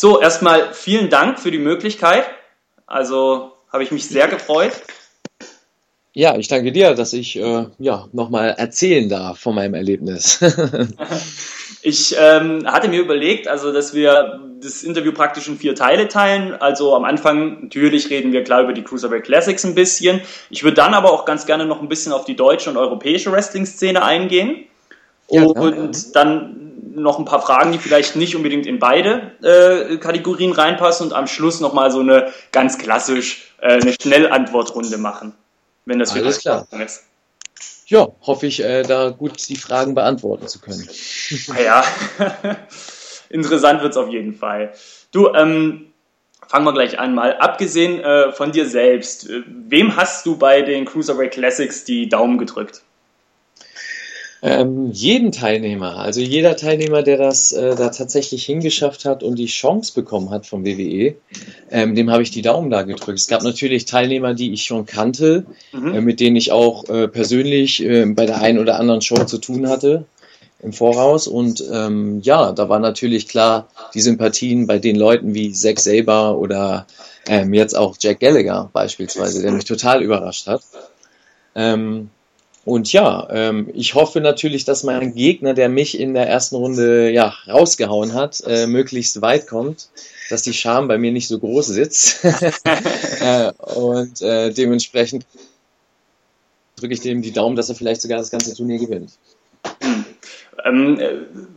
So, erstmal vielen Dank für die Möglichkeit. Also habe ich mich sehr gefreut. Ja, ich danke dir, dass ich äh, ja, nochmal erzählen darf von meinem Erlebnis. ich ähm, hatte mir überlegt, also dass wir das Interview praktisch in vier Teile teilen. Also am Anfang natürlich reden wir klar über die Cruiserweight Classics ein bisschen. Ich würde dann aber auch ganz gerne noch ein bisschen auf die deutsche und europäische Wrestling-Szene eingehen. Ja, und ja. dann noch ein paar Fragen, die vielleicht nicht unbedingt in beide äh, Kategorien reinpassen und am Schluss nochmal so eine ganz klassisch äh, eine Schnellantwortrunde machen wenn das Alles klar. ist. Ja, hoffe ich, äh, da gut die Fragen beantworten zu können. Ja, interessant wird es auf jeden Fall. Du, ähm, fangen wir gleich an mal. Abgesehen äh, von dir selbst, äh, wem hast du bei den Cruiserweight Classics die Daumen gedrückt? Ähm, jeden Teilnehmer, also jeder Teilnehmer, der das äh, da tatsächlich hingeschafft hat und die Chance bekommen hat vom WWE, ähm, dem habe ich die Daumen da gedrückt. Es gab natürlich Teilnehmer, die ich schon kannte, mhm. äh, mit denen ich auch äh, persönlich äh, bei der einen oder anderen Show zu tun hatte im Voraus. Und ähm, ja, da war natürlich klar die Sympathien bei den Leuten wie Zack Saber oder ähm, jetzt auch Jack Gallagher beispielsweise, der mich total überrascht hat. Ähm, und ja, ähm, ich hoffe natürlich, dass mein Gegner, der mich in der ersten Runde ja rausgehauen hat, äh, möglichst weit kommt, dass die Scham bei mir nicht so groß sitzt. äh, und äh, dementsprechend drücke ich dem die Daumen, dass er vielleicht sogar das ganze Turnier gewinnt. Ähm,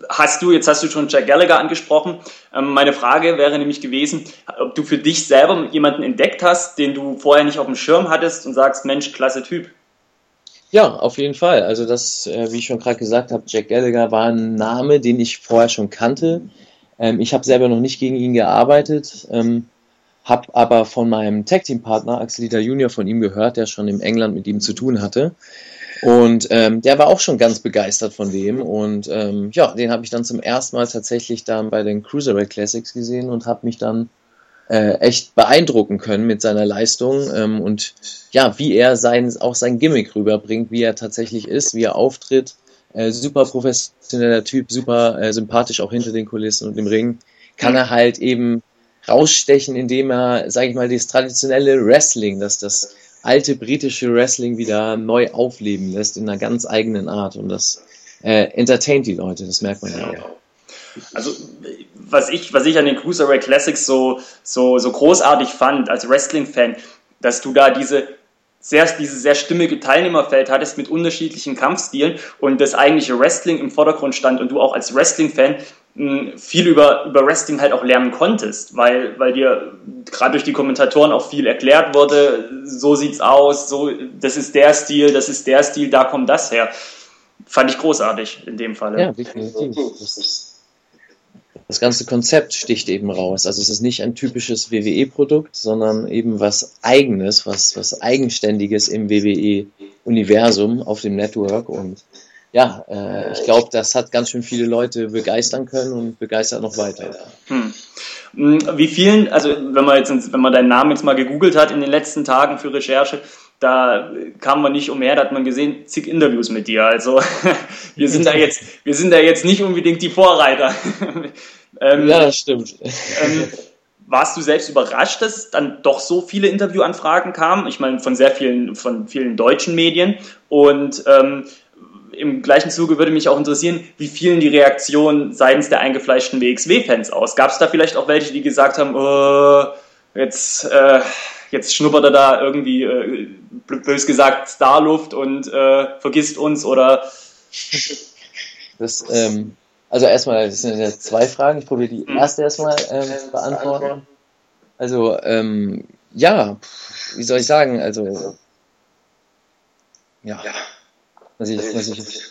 hast du, jetzt hast du schon Jack Gallagher angesprochen. Ähm, meine Frage wäre nämlich gewesen, ob du für dich selber jemanden entdeckt hast, den du vorher nicht auf dem Schirm hattest und sagst, Mensch, klasse Typ. Ja, auf jeden Fall. Also das, äh, wie ich schon gerade gesagt habe, Jack Gallagher war ein Name, den ich vorher schon kannte. Ähm, ich habe selber noch nicht gegen ihn gearbeitet, ähm, habe aber von meinem Tag Team Partner Axel Dieter Junior von ihm gehört, der schon im England mit ihm zu tun hatte. Und ähm, der war auch schon ganz begeistert von dem. Und ähm, ja, den habe ich dann zum ersten Mal tatsächlich dann bei den Cruiserweight Classics gesehen und habe mich dann äh, echt beeindrucken können mit seiner Leistung ähm, und ja, wie er sein, auch sein Gimmick rüberbringt, wie er tatsächlich ist, wie er auftritt. Äh, super professioneller Typ, super äh, sympathisch auch hinter den Kulissen und im Ring. Kann er halt eben rausstechen, indem er, sage ich mal, das traditionelle Wrestling, das das alte britische Wrestling wieder neu aufleben lässt in einer ganz eigenen Art und das äh, entertaint die Leute, das merkt man ja auch. Also was ich, was ich an den Cruiserweight Classics so, so, so großartig fand als Wrestling-Fan, dass du da diese sehr, dieses sehr stimmige Teilnehmerfeld hattest mit unterschiedlichen Kampfstilen und das eigentliche Wrestling im Vordergrund stand und du auch als Wrestling-Fan hm, viel über, über Wrestling halt auch lernen konntest, weil, weil dir gerade durch die Kommentatoren auch viel erklärt wurde, so sieht's aus, so, das ist der Stil, das ist der Stil, da kommt das her. Fand ich großartig in dem Fall. Ja, definitiv. Das das ganze Konzept sticht eben raus. Also es ist nicht ein typisches WWE-Produkt, sondern eben was Eigenes, was, was Eigenständiges im WWE-Universum auf dem Network. Und ja, äh, ich glaube, das hat ganz schön viele Leute begeistern können und begeistert noch weiter. Hm. Wie vielen, also wenn man jetzt, wenn man deinen Namen jetzt mal gegoogelt hat in den letzten Tagen für Recherche, da kam man nicht umher, da hat man gesehen, zig Interviews mit dir. Also wir sind da jetzt, wir sind da jetzt nicht unbedingt die Vorreiter. ähm, ja, das stimmt. Ähm, warst du selbst überrascht, dass dann doch so viele Interviewanfragen kamen? Ich meine, von sehr vielen, von vielen deutschen Medien. Und ähm, im gleichen Zuge würde mich auch interessieren, wie fielen die Reaktionen seitens der eingefleischten WXW-Fans aus? Gab es da vielleicht auch welche, die gesagt haben, oh, jetzt äh, jetzt schnuppert er da irgendwie, äh, bös gesagt, Starluft und äh, vergisst uns oder. Das, ähm, also erstmal, das sind ja zwei Fragen. Ich probiere die hm. erste erstmal ähm, beantworten. Also, ähm, ja, wie soll ich sagen, also, ja, muss ich, muss ich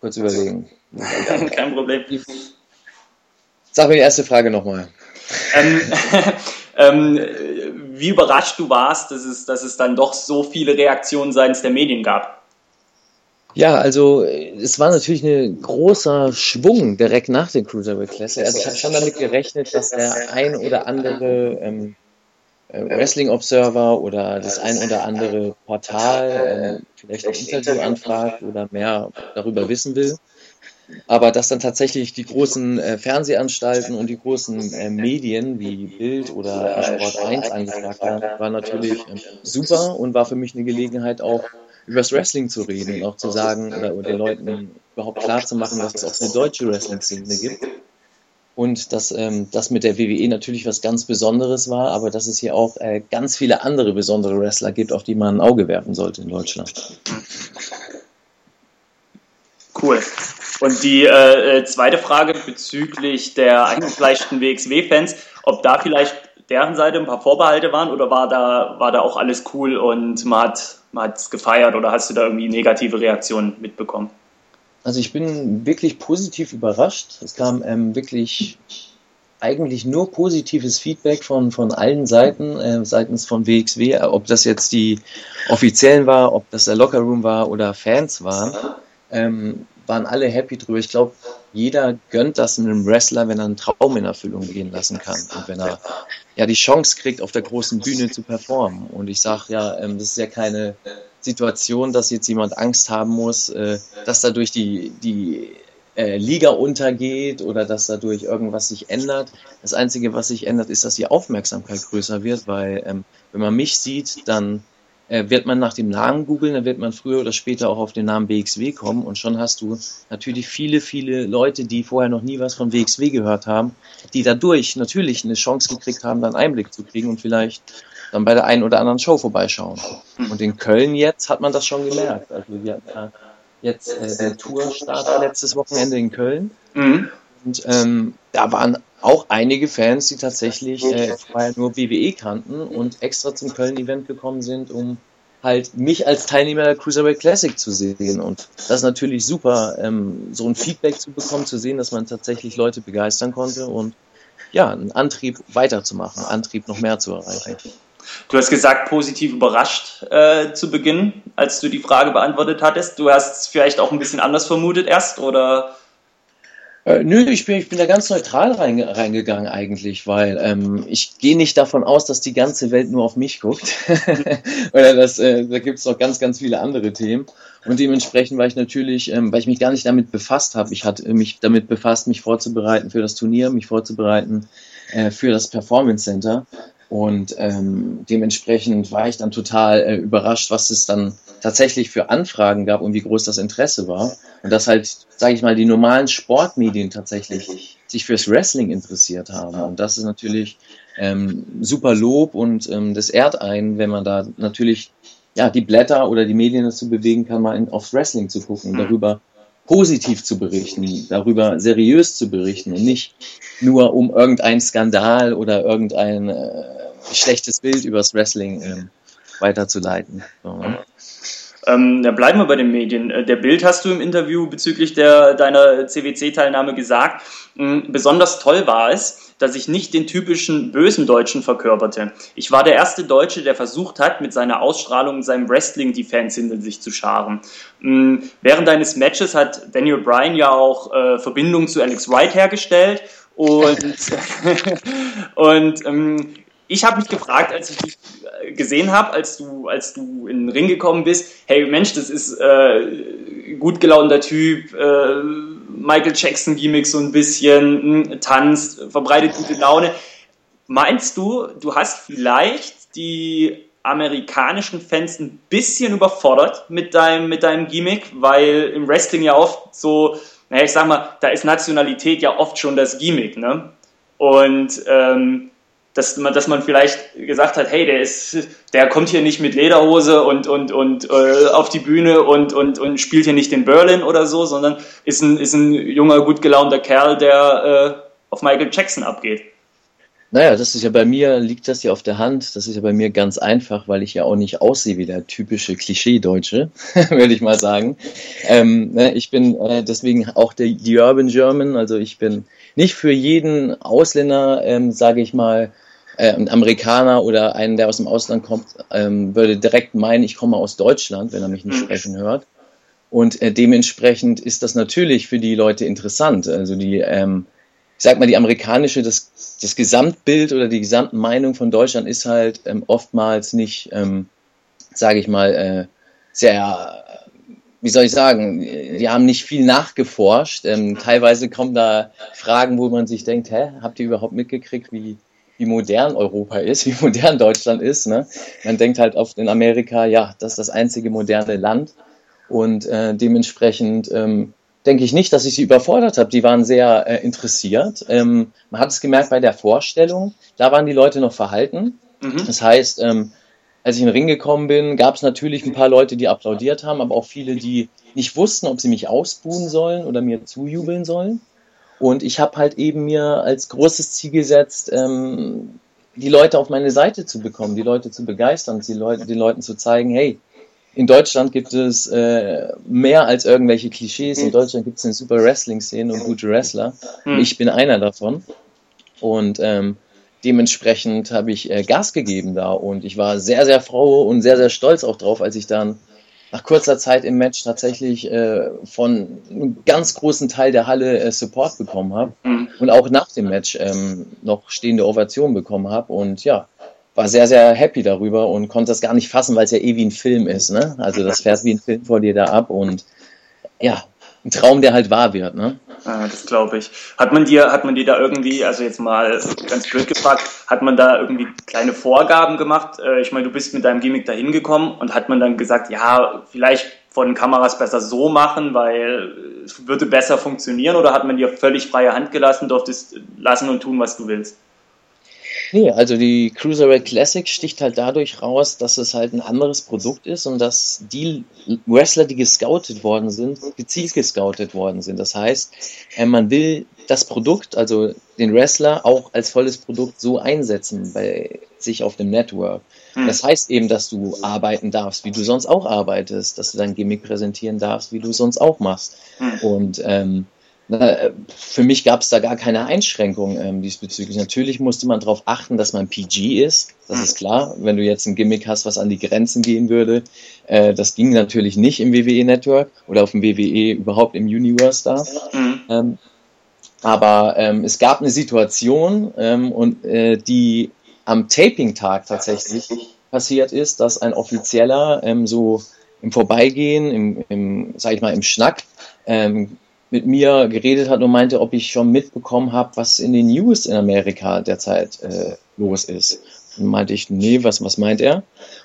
kurz überlegen. Kein Problem. Sag mir die erste Frage nochmal. Ähm, ähm, wie überrascht du warst, dass es, dass es dann doch so viele Reaktionen seitens der Medien gab. Ja, also es war natürlich ein großer Schwung direkt nach den Cruiserweight Classic. Also ich habe schon damit gerechnet, dass der ein oder andere ähm, äh, Wrestling Observer oder das ein oder andere Portal äh, vielleicht ein Interview anfragt oder mehr darüber wissen will. Aber dass dann tatsächlich die großen äh, Fernsehanstalten und die großen äh, Medien wie Bild oder Sport 1 angefragt haben, war natürlich äh, super und war für mich eine Gelegenheit auch über das Wrestling zu reden und auch zu sagen oder, den Leuten überhaupt klar zu machen, dass es auch eine deutsche Wrestling-Szene gibt und dass ähm, das mit der WWE natürlich was ganz Besonderes war, aber dass es hier auch äh, ganz viele andere besondere Wrestler gibt, auf die man ein Auge werfen sollte in Deutschland. Cool. Und die äh, äh zweite Frage bezüglich der eingefleischten WXW-Fans, ob da vielleicht deren Seite ein paar Vorbehalte waren oder war da, war da auch alles cool und man hat man es gefeiert oder hast du da irgendwie negative Reaktionen mitbekommen? Also ich bin wirklich positiv überrascht. Es kam ähm, wirklich eigentlich nur positives Feedback von, von allen Seiten, äh, seitens von WXW, ob das jetzt die Offiziellen war, ob das der Lockerroom war oder Fans waren, ähm, waren alle happy drüber. Ich glaube, jeder gönnt das einem Wrestler, wenn er einen Traum in Erfüllung gehen lassen kann und wenn er ja die Chance kriegt, auf der großen Bühne zu performen. Und ich sage ja, ähm, das ist ja keine Situation, dass jetzt jemand Angst haben muss, äh, dass dadurch die, die äh, Liga untergeht oder dass dadurch irgendwas sich ändert. Das Einzige, was sich ändert, ist, dass die Aufmerksamkeit größer wird, weil ähm, wenn man mich sieht, dann wird man nach dem Namen googeln, dann wird man früher oder später auch auf den Namen WXW kommen und schon hast du natürlich viele, viele Leute, die vorher noch nie was von WXW gehört haben, die dadurch natürlich eine Chance gekriegt haben, dann Einblick zu kriegen und vielleicht dann bei der einen oder anderen Show vorbeischauen. Und in Köln jetzt hat man das schon gemerkt. Also wir hatten jetzt äh, der Tourstart letztes Wochenende in Köln. Mhm. Und ähm, da waren auch einige Fans, die tatsächlich äh, vorher nur WWE kannten und extra zum Köln-Event gekommen sind, um halt mich als Teilnehmer der Cruiserweight Classic zu sehen. Und das ist natürlich super, ähm, so ein Feedback zu bekommen, zu sehen, dass man tatsächlich Leute begeistern konnte und ja, einen Antrieb weiterzumachen, einen Antrieb noch mehr zu erreichen. Du hast gesagt, positiv überrascht äh, zu Beginn, als du die Frage beantwortet hattest. Du hast es vielleicht auch ein bisschen anders vermutet erst, oder? Äh, nö, ich bin, ich bin da ganz neutral rein, reingegangen eigentlich, weil ähm, ich gehe nicht davon aus, dass die ganze Welt nur auf mich guckt. Oder dass, äh, da gibt es noch ganz, ganz viele andere Themen. Und dementsprechend war ich natürlich, ähm, weil ich mich gar nicht damit befasst habe, ich hatte mich damit befasst, mich vorzubereiten für das Turnier, mich vorzubereiten äh, für das Performance Center. Und ähm, dementsprechend war ich dann total äh, überrascht, was es dann tatsächlich für Anfragen gab und wie groß das Interesse war. Und dass halt, sage ich mal, die normalen Sportmedien tatsächlich sich fürs Wrestling interessiert haben. Und das ist natürlich ähm, super Lob und ähm, das ehrt einen, wenn man da natürlich ja, die Blätter oder die Medien dazu bewegen kann, mal in, aufs Wrestling zu gucken, mhm. darüber positiv zu berichten, darüber seriös zu berichten und nicht nur um irgendeinen Skandal oder irgendein äh, schlechtes Bild übers Wrestling äh, weiterzuleiten. So, ne? Ähm, da bleiben wir bei den Medien. Äh, der Bild hast du im Interview bezüglich der, deiner CWC-Teilnahme gesagt. Ähm, besonders toll war es, dass ich nicht den typischen bösen Deutschen verkörperte. Ich war der erste Deutsche, der versucht hat, mit seiner Ausstrahlung und seinem Wrestling die Fans hinter sich zu scharen. Ähm, während deines Matches hat Daniel Bryan ja auch äh, Verbindungen zu Alex Wright hergestellt und, und ähm, ich habe mich gefragt, als ich dich äh, gesehen habe, als du, als du in den Ring gekommen bist, hey Mensch, das ist äh, gut gelaunter Typ, äh, Michael Jackson Gimmick so ein bisschen, hm, tanzt, verbreitet gute Laune. Meinst du, du hast vielleicht die amerikanischen Fans ein bisschen überfordert mit deinem, mit deinem Gimmick, weil im Wrestling ja oft so, naja, ich sag mal, da ist Nationalität ja oft schon das Gimmick, ne? Und ähm, dass man, dass man vielleicht gesagt hat, hey, der ist, der kommt hier nicht mit Lederhose und, und, und äh, auf die Bühne und, und, und spielt hier nicht den Berlin oder so, sondern ist ein, ist ein junger, gut gelaunter Kerl, der äh, auf Michael Jackson abgeht. Naja, das ist ja bei mir, liegt das ja auf der Hand. Das ist ja bei mir ganz einfach, weil ich ja auch nicht aussehe wie der typische Klischee-Deutsche, würde ich mal sagen. Ähm, ne, ich bin äh, deswegen auch der, die Urban German, also ich bin nicht für jeden Ausländer, ähm, sage ich mal, äh, ein Amerikaner oder einen, der aus dem Ausland kommt, ähm, würde direkt meinen, ich komme aus Deutschland, wenn er mich nicht mhm. sprechen hört. Und äh, dementsprechend ist das natürlich für die Leute interessant. Also die, ähm, ich sag mal, die amerikanische, das, das Gesamtbild oder die Gesamtmeinung von Deutschland ist halt ähm, oftmals nicht, ähm, sage ich mal, äh, sehr wie soll ich sagen, die haben nicht viel nachgeforscht. Ähm, teilweise kommen da Fragen, wo man sich denkt, hä, habt ihr überhaupt mitgekriegt, wie, wie modern Europa ist, wie modern Deutschland ist. Ne? Man denkt halt oft in Amerika, ja, das ist das einzige moderne Land. Und äh, dementsprechend ähm, denke ich nicht, dass ich sie überfordert habe. Die waren sehr äh, interessiert. Ähm, man hat es gemerkt bei der Vorstellung, da waren die Leute noch verhalten. Mhm. Das heißt, ähm, als ich in den Ring gekommen bin, gab es natürlich ein paar Leute, die applaudiert haben, aber auch viele, die nicht wussten, ob sie mich ausbuhen sollen oder mir zujubeln sollen. Und ich habe halt eben mir als großes Ziel gesetzt, ähm, die Leute auf meine Seite zu bekommen, die Leute zu begeistern, die Leute, den Leuten zu zeigen, hey, in Deutschland gibt es äh, mehr als irgendwelche Klischees. In Deutschland gibt es eine super Wrestling-Szene und gute Wrestler. Und ich bin einer davon. Und ähm, dementsprechend habe ich äh, Gas gegeben da und ich war sehr, sehr froh und sehr, sehr stolz auch drauf, als ich dann nach kurzer Zeit im Match tatsächlich äh, von einem ganz großen Teil der Halle äh, Support bekommen habe mhm. und auch nach dem Match ähm, noch stehende Ovation bekommen habe und ja, war sehr, sehr happy darüber und konnte das gar nicht fassen, weil es ja eh wie ein Film ist, ne? Also das fährt wie ein Film vor dir da ab und ja, ein Traum, der halt wahr wird, ne? Ah, das glaube ich. Hat man dir, hat man dir da irgendwie, also jetzt mal ganz blöd gefragt, hat man da irgendwie kleine Vorgaben gemacht? Äh, ich meine, du bist mit deinem Gimmick da hingekommen und hat man dann gesagt, ja, vielleicht von Kameras besser so machen, weil es würde besser funktionieren oder hat man dir völlig freie Hand gelassen, durftest lassen und tun, was du willst? Nee, also die Cruiserweight Classic sticht halt dadurch raus, dass es halt ein anderes Produkt ist und dass die Wrestler, die gescoutet worden sind, gezielt gescoutet worden sind. Das heißt, äh, man will das Produkt, also den Wrestler, auch als volles Produkt so einsetzen bei sich auf dem Network. Hm. Das heißt eben, dass du arbeiten darfst, wie du sonst auch arbeitest, dass du dein Gimmick präsentieren darfst, wie du sonst auch machst. Hm. Und ähm, na, für mich gab es da gar keine Einschränkung ähm, diesbezüglich. Natürlich musste man darauf achten, dass man PG ist. Das ist klar. Wenn du jetzt ein Gimmick hast, was an die Grenzen gehen würde, äh, das ging natürlich nicht im WWE Network oder auf dem WWE überhaupt im Universe da. Mhm. Ähm, aber ähm, es gab eine Situation ähm, und äh, die am Taping-Tag tatsächlich passiert ist, dass ein Offizieller ähm, so im Vorbeigehen, im, im, sag ich mal, im Schnack, ähm, mit mir geredet hat und meinte, ob ich schon mitbekommen habe, was in den News in Amerika derzeit äh, los ist. Und meinte ich, nee, was, was meint er?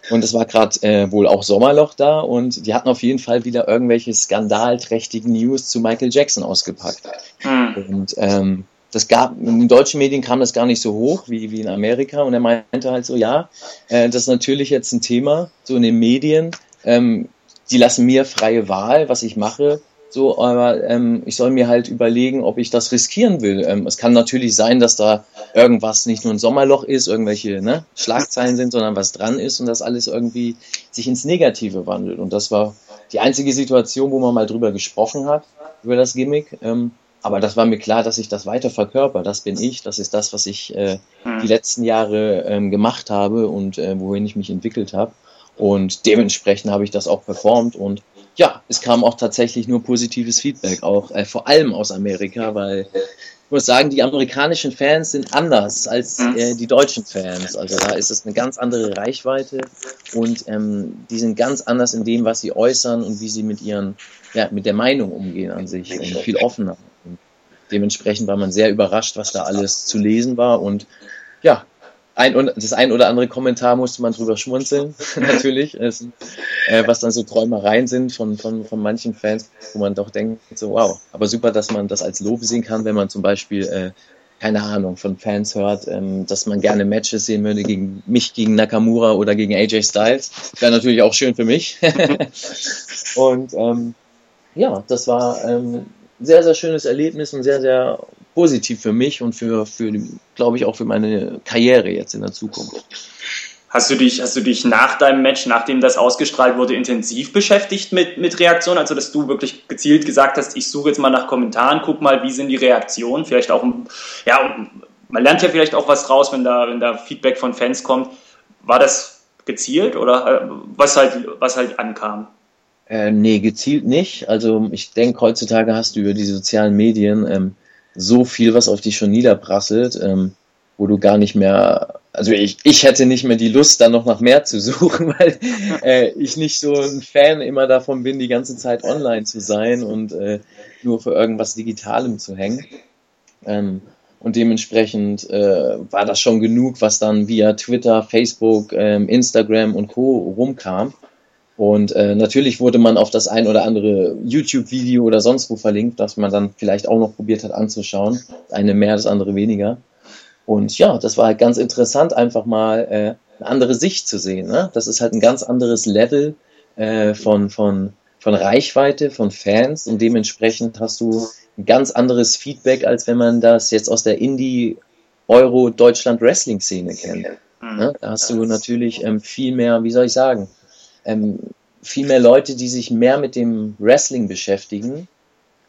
Und es war gerade äh, wohl auch Sommerloch da und die hatten auf jeden Fall wieder irgendwelche skandalträchtigen News zu Michael Jackson ausgepackt. Mhm. Und ähm, das gab, in den deutschen Medien kam das gar nicht so hoch wie, wie in Amerika und er meinte halt so, ja, äh, das ist natürlich jetzt ein Thema, so in den Medien, ähm, die lassen mir freie Wahl, was ich mache so, aber ähm, ich soll mir halt überlegen, ob ich das riskieren will. Ähm, es kann natürlich sein, dass da irgendwas nicht nur ein Sommerloch ist, irgendwelche ne, Schlagzeilen sind, sondern was dran ist und das alles irgendwie sich ins Negative wandelt. Und das war die einzige Situation, wo man mal drüber gesprochen hat, über das Gimmick. Ähm, aber das war mir klar, dass ich das weiter verkörper. Das bin ich, das ist das, was ich äh, hm. die letzten Jahre ähm, gemacht habe und äh, wohin ich mich entwickelt habe. Und dementsprechend habe ich das auch performt und ja, es kam auch tatsächlich nur positives Feedback, auch äh, vor allem aus Amerika, weil ich muss sagen, die amerikanischen Fans sind anders als mhm. äh, die deutschen Fans. Also da ist es eine ganz andere Reichweite und ähm, die sind ganz anders in dem, was sie äußern und wie sie mit ihren, ja, mit der Meinung umgehen an sich, und viel offener. Und dementsprechend war man sehr überrascht, was da alles zu lesen war und ja, ein, das ein oder andere Kommentar musste man drüber schmunzeln, natürlich, es, äh, was dann so Träumereien sind von, von, von manchen Fans, wo man doch denkt, so wow, aber super, dass man das als Lob sehen kann, wenn man zum Beispiel, äh, keine Ahnung, von Fans hört, ähm, dass man gerne Matches sehen würde gegen mich, gegen Nakamura oder gegen AJ Styles. Wäre natürlich auch schön für mich. und ähm, ja, das war ähm, sehr, sehr schönes Erlebnis und sehr, sehr positiv für mich und für, für glaube ich, auch für meine Karriere jetzt in der Zukunft. Hast du dich, hast du dich nach deinem Match, nachdem das ausgestrahlt wurde, intensiv beschäftigt mit, mit Reaktionen? Also, dass du wirklich gezielt gesagt hast, ich suche jetzt mal nach Kommentaren, guck mal, wie sind die Reaktionen? Vielleicht auch, ja, man lernt ja vielleicht auch was raus, wenn da, wenn da Feedback von Fans kommt. War das gezielt oder äh, was halt, was halt ankam? Äh, nee, gezielt nicht. Also ich denke, heutzutage hast du über die sozialen Medien ähm, so viel, was auf dich schon niederprasselt, ähm, wo du gar nicht mehr also ich, ich hätte nicht mehr die Lust, dann noch nach mehr zu suchen, weil äh, ich nicht so ein Fan immer davon bin, die ganze Zeit online zu sein und äh, nur für irgendwas Digitalem zu hängen. Ähm, und dementsprechend äh, war das schon genug, was dann via Twitter, Facebook, ähm, Instagram und Co. rumkam. Und äh, natürlich wurde man auf das ein oder andere YouTube-Video oder sonst wo verlinkt, das man dann vielleicht auch noch probiert hat anzuschauen. Das eine mehr, das andere weniger. Und ja, das war halt ganz interessant, einfach mal äh, eine andere Sicht zu sehen. Ne? Das ist halt ein ganz anderes Level äh, von, von, von Reichweite, von Fans und dementsprechend hast du ein ganz anderes Feedback, als wenn man das jetzt aus der Indie Euro Deutschland Wrestling Szene kennt. Mhm. Ne? Da hast du natürlich ähm, viel mehr, wie soll ich sagen, ähm, viel mehr Leute, die sich mehr mit dem Wrestling beschäftigen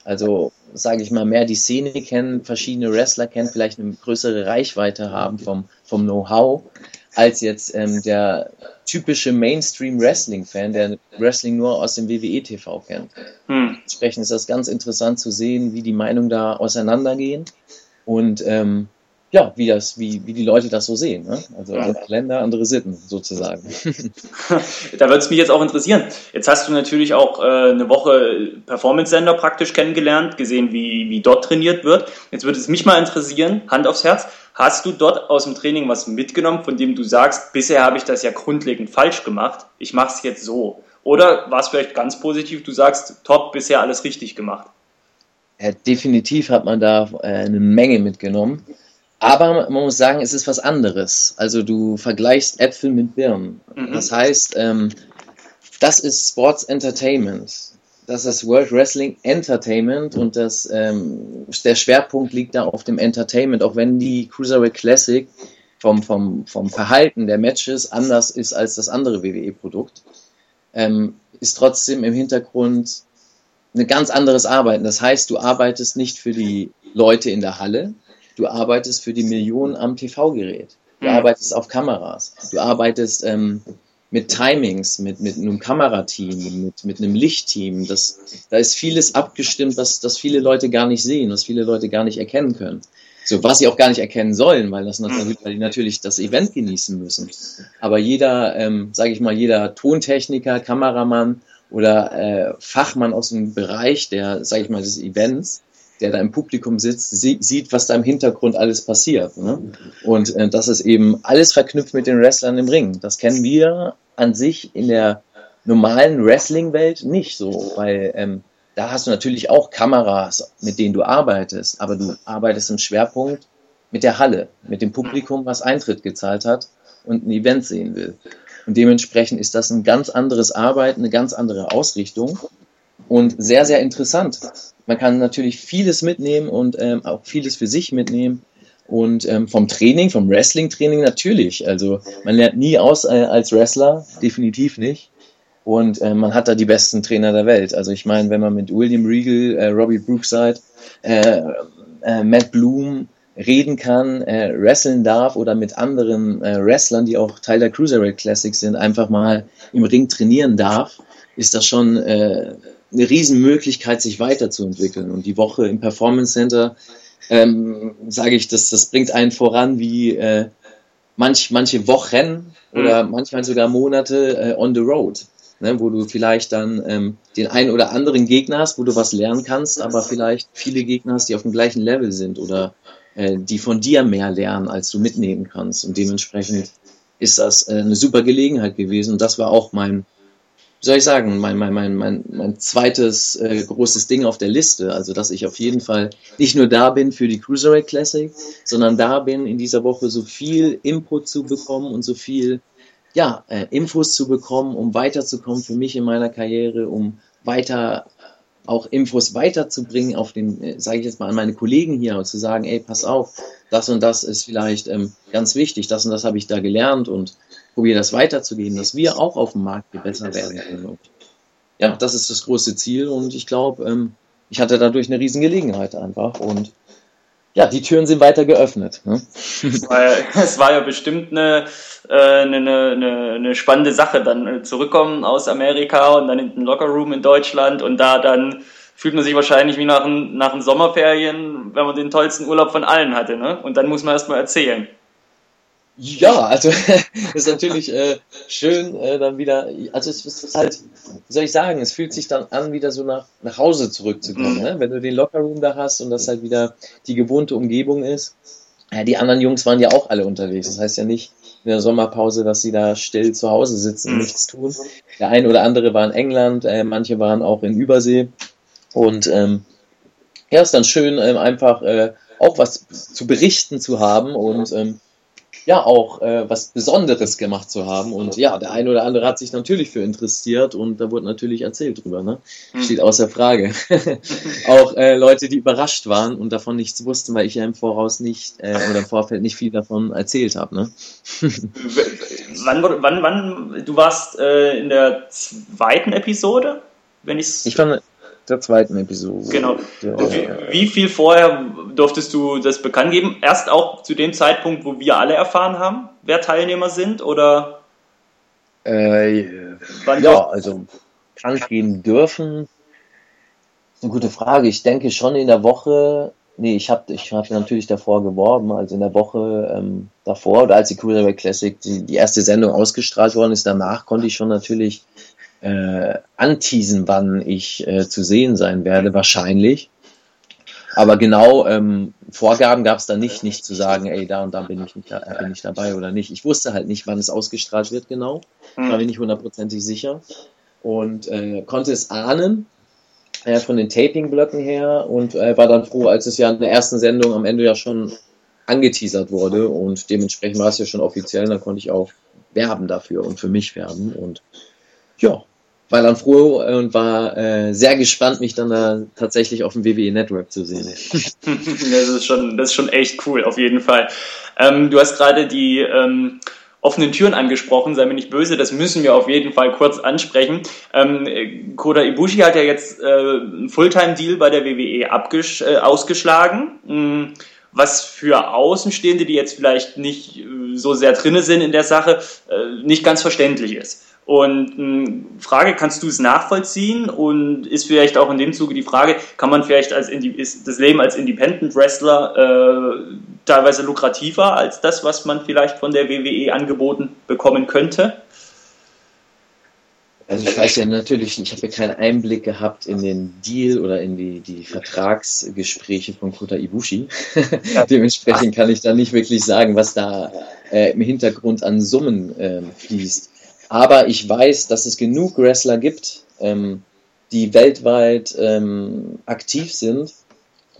also, sage ich mal, mehr die Szene kennen, verschiedene Wrestler kennen, vielleicht eine größere Reichweite haben vom, vom Know-how, als jetzt ähm, der typische Mainstream-Wrestling-Fan, der Wrestling nur aus dem WWE-TV kennt. Hm. Entsprechend ist das ganz interessant zu sehen, wie die Meinungen da auseinandergehen. Und ähm, ja, wie das, wie, wie die Leute das so sehen. Ne? Also andere Länder, andere Sitten sozusagen. da würde es mich jetzt auch interessieren. Jetzt hast du natürlich auch äh, eine Woche Performance-Sender praktisch kennengelernt, gesehen, wie, wie dort trainiert wird. Jetzt würde es mich mal interessieren, Hand aufs Herz, hast du dort aus dem Training was mitgenommen, von dem du sagst, bisher habe ich das ja grundlegend falsch gemacht, ich mache es jetzt so. Oder war es vielleicht ganz positiv, du sagst, top, bisher alles richtig gemacht? Ja, definitiv hat man da äh, eine Menge mitgenommen. Aber man muss sagen, es ist was anderes. Also du vergleichst Äpfel mit Birnen. Mhm. Das heißt, ähm, das ist Sports Entertainment. Das ist World Wrestling Entertainment und das, ähm, der Schwerpunkt liegt da auf dem Entertainment, auch wenn die Cruiserweight Classic vom, vom, vom Verhalten der Matches anders ist als das andere WWE-Produkt, ähm, ist trotzdem im Hintergrund ein ganz anderes Arbeiten. Das heißt, du arbeitest nicht für die Leute in der Halle, Du arbeitest für die Millionen am TV-Gerät. Du mhm. arbeitest auf Kameras. Du arbeitest ähm, mit Timings, mit, mit einem Kamerateam, mit, mit einem Lichtteam. Das, da ist vieles abgestimmt, was das viele Leute gar nicht sehen, was viele Leute gar nicht erkennen können. So, was sie auch gar nicht erkennen sollen, weil das natürlich, weil die natürlich das Event genießen müssen. Aber jeder, ähm, sage ich mal, jeder Tontechniker, Kameramann oder äh, Fachmann aus dem Bereich der, sage ich mal, des Events, der da im Publikum sitzt, sieht, was da im Hintergrund alles passiert. Ne? Und äh, das ist eben alles verknüpft mit den Wrestlern im Ring. Das kennen wir an sich in der normalen Wrestling-Welt nicht so, weil ähm, da hast du natürlich auch Kameras, mit denen du arbeitest, aber du arbeitest im Schwerpunkt mit der Halle, mit dem Publikum, was Eintritt gezahlt hat und ein Event sehen will. Und dementsprechend ist das ein ganz anderes Arbeiten, eine ganz andere Ausrichtung und sehr, sehr interessant. Man kann natürlich vieles mitnehmen und ähm, auch vieles für sich mitnehmen. Und ähm, vom Training, vom Wrestling-Training natürlich. Also man lernt nie aus äh, als Wrestler, definitiv nicht. Und äh, man hat da die besten Trainer der Welt. Also ich meine, wenn man mit William Regal, äh, Robbie Brookside, äh, äh, Matt Bloom reden kann, äh, wresteln darf oder mit anderen äh, Wrestlern, die auch Teil der Cruiserweight Classics sind, einfach mal im Ring trainieren darf, ist das schon äh, eine Riesenmöglichkeit, sich weiterzuentwickeln. Und die Woche im Performance Center, ähm, sage ich, das, das bringt einen voran wie äh, manch, manche Wochen oder mhm. manchmal sogar Monate äh, on the road. Ne, wo du vielleicht dann ähm, den einen oder anderen Gegner hast, wo du was lernen kannst, aber vielleicht viele Gegner hast, die auf dem gleichen Level sind oder äh, die von dir mehr lernen, als du mitnehmen kannst. Und dementsprechend ist das äh, eine super Gelegenheit gewesen. Und das war auch mein, wie soll ich sagen, mein, mein, mein, mein, mein zweites äh, großes Ding auf der Liste. Also, dass ich auf jeden Fall nicht nur da bin für die Cruiserweight Classic, sondern da bin, in dieser Woche so viel Input zu bekommen und so viel, ja, äh, Infos zu bekommen, um weiterzukommen für mich in meiner Karriere, um weiter auch Infos weiterzubringen auf den, äh, sage ich jetzt mal, an meine Kollegen hier und zu sagen, ey, pass auf, das und das ist vielleicht ähm, ganz wichtig, das und das habe ich da gelernt und probiere das weiterzugeben, dass wir auch auf dem Markt besser werden können. Und ja, das ist das große Ziel und ich glaube, ähm, ich hatte dadurch eine riesen Gelegenheit einfach und ja, die Türen sind weiter geöffnet. Ne? Es, war ja, es war ja bestimmt eine, äh, eine, eine, eine spannende Sache, dann äh, zurückkommen aus Amerika und dann in den Lockerroom in Deutschland und da dann fühlt man sich wahrscheinlich wie nach, ein, nach den Sommerferien, wenn man den tollsten Urlaub von allen hatte. Ne? Und dann muss man erstmal erzählen. Ja, also ist natürlich äh, schön äh, dann wieder, also es ist halt, wie soll ich sagen, es fühlt sich dann an, wieder so nach, nach Hause zurückzukommen, mhm. ne? wenn du den Lockerroom da hast und das halt wieder die gewohnte Umgebung ist. Ja, die anderen Jungs waren ja auch alle unterwegs, das heißt ja nicht in der Sommerpause, dass sie da still zu Hause sitzen und mhm. nichts tun. Der ein oder andere war in England, äh, manche waren auch in Übersee und ähm, ja, ist dann schön, ähm, einfach äh, auch was zu berichten zu haben und ähm, ja auch äh, was Besonderes gemacht zu haben. Und ja, der eine oder andere hat sich natürlich für interessiert und da wurde natürlich erzählt drüber. Ne? Hm. Steht außer Frage. auch äh, Leute, die überrascht waren und davon nichts wussten, weil ich ja im Voraus nicht äh, oder im Vorfeld nicht viel davon erzählt habe. Ne? wann, wann, wann, du warst äh, in der zweiten Episode? Wenn ich's ich fand, der zweiten Episode. Genau. wie, wie, viel vorher durftest du das bekannt geben? Erst auch zu dem Zeitpunkt, wo wir alle erfahren haben, wer Teilnehmer sind, oder? Äh, ja, also bekannt geben dürfen. Eine gute Frage. Ich denke schon in der Woche. Nee, ich habe ich hab natürlich davor geworben, also in der Woche ähm, davor oder als die Cruiserweight Classic die, die erste Sendung ausgestrahlt worden ist, danach konnte ich schon natürlich äh, anteasen, wann ich äh, zu sehen sein werde, wahrscheinlich. Aber genau ähm, Vorgaben gab es da nicht, nicht zu sagen, ey, da und da bin ich, nicht, äh, bin ich dabei oder nicht. Ich wusste halt nicht, wann es ausgestrahlt wird, genau. Hm. War mir nicht hundertprozentig sicher. Und äh, konnte es ahnen, äh, von den Taping-Blöcken her und äh, war dann froh, als es ja in der ersten Sendung am Ende ja schon angeteasert wurde und dementsprechend war es ja schon offiziell, dann konnte ich auch werben dafür und für mich werben und ja, war dann froh und war äh, sehr gespannt, mich dann da tatsächlich auf dem WWE Network zu sehen. das, ist schon, das ist schon echt cool, auf jeden Fall. Ähm, du hast gerade die ähm, offenen Türen angesprochen, sei mir nicht böse, das müssen wir auf jeden Fall kurz ansprechen. Ähm, Koda Ibushi hat ja jetzt äh, einen Fulltime-Deal bei der WWE äh, ausgeschlagen. Mhm was für Außenstehende, die jetzt vielleicht nicht äh, so sehr drinne sind in der Sache, äh, nicht ganz verständlich ist. Und mh, Frage, kannst du es nachvollziehen? Und ist vielleicht auch in dem Zuge die Frage, kann man vielleicht als ist das Leben als Independent Wrestler äh, teilweise lukrativer als das, was man vielleicht von der WWE angeboten bekommen könnte? Also ich weiß ja natürlich, ich habe ja keinen Einblick gehabt in den Deal oder in die, die Vertragsgespräche von Kota Ibushi. Dementsprechend kann ich da nicht wirklich sagen, was da äh, im Hintergrund an Summen äh, fließt. Aber ich weiß, dass es genug Wrestler gibt, ähm, die weltweit ähm, aktiv sind,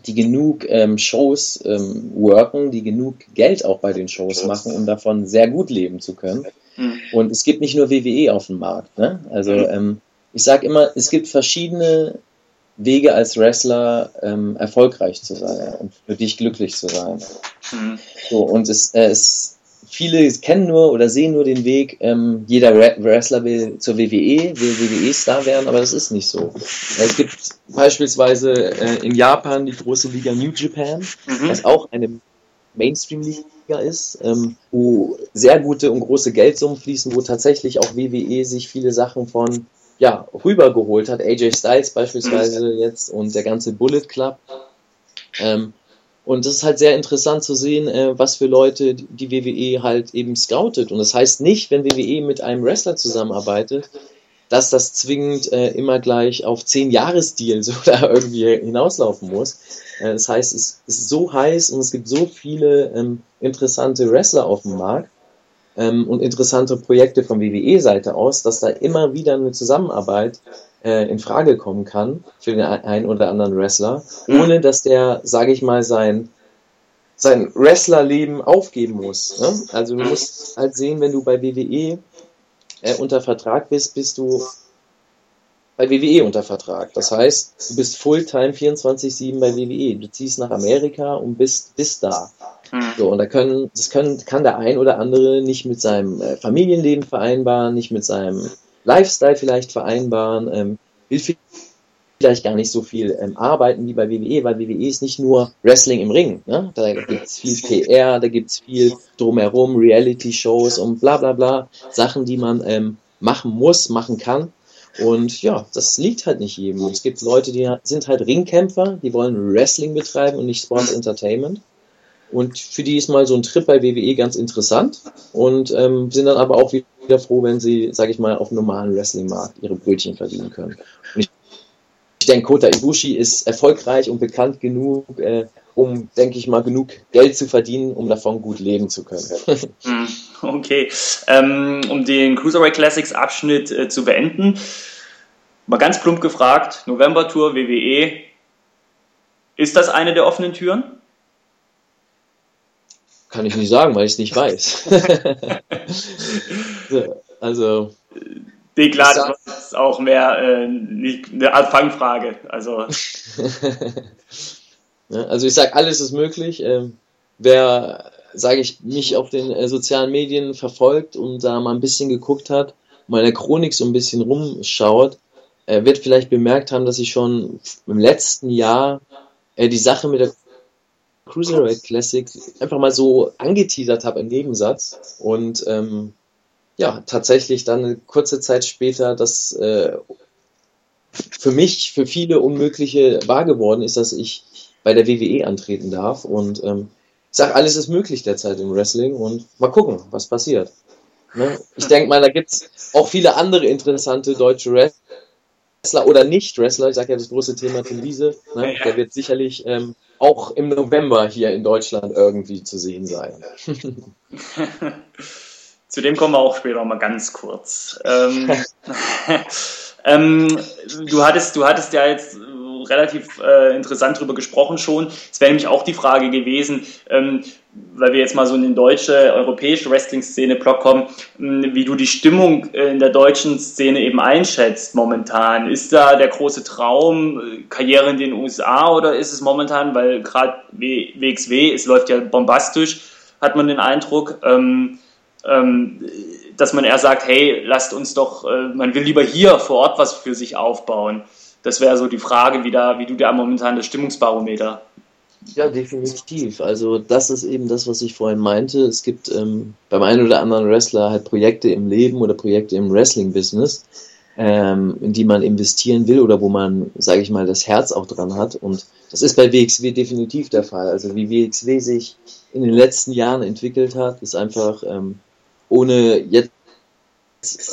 die genug ähm, Shows ähm, worken, die genug Geld auch bei den Shows machen, um davon sehr gut leben zu können. Mhm. Und es gibt nicht nur WWE auf dem Markt. Ne? Also mhm. ähm, ich sage immer, es gibt verschiedene Wege als Wrestler ähm, erfolgreich zu sein und für dich glücklich zu sein. Mhm. So, und es, äh, es viele kennen nur oder sehen nur den Weg, ähm, jeder Wrestler will zur WWE, will WWE-Star werden, aber das ist nicht so. Es gibt beispielsweise äh, in Japan die große Liga New Japan, mhm. was auch eine Mainstream-Liga ist, ähm, wo sehr gute und große Geldsummen fließen, wo tatsächlich auch WWE sich viele Sachen von ja, rübergeholt hat. AJ Styles beispielsweise mhm. jetzt und der ganze Bullet Club. Ähm, und es ist halt sehr interessant zu sehen, äh, was für Leute die WWE halt eben scoutet. Und das heißt nicht, wenn WWE mit einem Wrestler zusammenarbeitet, dass das zwingend äh, immer gleich auf 10 Jahresdeals oder irgendwie hinauslaufen muss. Äh, das heißt, es ist so heiß und es gibt so viele ähm, interessante Wrestler auf dem Markt ähm, und interessante Projekte von WWE-Seite aus, dass da immer wieder eine Zusammenarbeit äh, in Frage kommen kann für den einen oder anderen Wrestler, ohne dass der, sage ich mal, sein sein Wrestlerleben aufgeben muss. Ne? Also du musst halt sehen, wenn du bei WWE äh, unter Vertrag bist, bist du bei WWE unter Vertrag. Das heißt, du bist Fulltime 24-7 bei WWE. Du ziehst nach Amerika und bist, bist da. Hm. So, und da können, das können, kann der ein oder andere nicht mit seinem äh, Familienleben vereinbaren, nicht mit seinem Lifestyle vielleicht vereinbaren, ähm, will vielleicht gar nicht so viel ähm, arbeiten wie bei WWE, weil WWE ist nicht nur Wrestling im Ring. Ne? Da gibt es viel PR, da gibt es viel drumherum, Reality-Shows und bla bla bla, Sachen, die man ähm, machen muss, machen kann. Und ja, das liegt halt nicht jedem. Es gibt Leute, die sind halt Ringkämpfer, die wollen Wrestling betreiben und nicht Sports Entertainment. Und für die ist mal so ein Trip bei WWE ganz interessant und ähm, sind dann aber auch wieder froh, wenn sie, sage ich mal, auf dem normalen Wrestling-Markt ihre Brötchen verdienen können. Und ich, ich denke, Kota Ibushi ist erfolgreich und bekannt genug, äh, um, denke ich mal, genug Geld zu verdienen, um davon gut leben zu können. Hm, okay, ähm, um den Cruiserweight Classics Abschnitt äh, zu beenden, mal ganz plump gefragt, November Tour, WWE, ist das eine der offenen Türen? Kann ich nicht sagen, weil ich es nicht weiß. also. Deklar, das ist auch mehr äh, nicht eine Art Fangfrage. Also, also ich sage, alles ist möglich. Ähm, wer, sage ich, mich auf den äh, sozialen Medien verfolgt und da mal ein bisschen geguckt hat, mal in der Chronik so ein bisschen rumschaut, äh, wird vielleicht bemerkt haben, dass ich schon im letzten Jahr äh, die Sache mit der Cruiserweight Classic einfach mal so angeteasert habe im Nebensatz und ähm, ja, tatsächlich dann eine kurze Zeit später das äh, für mich, für viele Unmögliche wahr geworden ist, dass ich bei der WWE antreten darf und ähm, ich sag, alles ist möglich derzeit im Wrestling und mal gucken, was passiert. Ne? Ich denke mal, da gibt's auch viele andere interessante deutsche Wrestler oder Nicht-Wrestler, ich sage ja das große Thema Tim Wiese, ne? der wird sicherlich ähm, auch im November hier in Deutschland irgendwie zu sehen sein. zu dem kommen wir auch später mal ganz kurz. Ähm, ähm, du, hattest, du hattest ja jetzt relativ äh, interessant darüber gesprochen schon. Es wäre nämlich auch die Frage gewesen, ähm, weil wir jetzt mal so in die deutsche, europäische Wrestling-Szene Block kommen, ähm, wie du die Stimmung äh, in der deutschen Szene eben einschätzt momentan. Ist da der große Traum äh, Karriere in den USA oder ist es momentan, weil gerade WXW, es läuft ja bombastisch, hat man den Eindruck, ähm, ähm, dass man eher sagt, hey, lasst uns doch, äh, man will lieber hier vor Ort was für sich aufbauen. Das wäre so die Frage, wie, da, wie du da momentan das Stimmungsbarometer. Ja, definitiv. Also das ist eben das, was ich vorhin meinte. Es gibt ähm, beim einen oder anderen Wrestler halt Projekte im Leben oder Projekte im Wrestling-Business, ähm, in die man investieren will oder wo man, sage ich mal, das Herz auch dran hat. Und das ist bei WXW definitiv der Fall. Also wie WXW sich in den letzten Jahren entwickelt hat, ist einfach ähm, ohne jetzt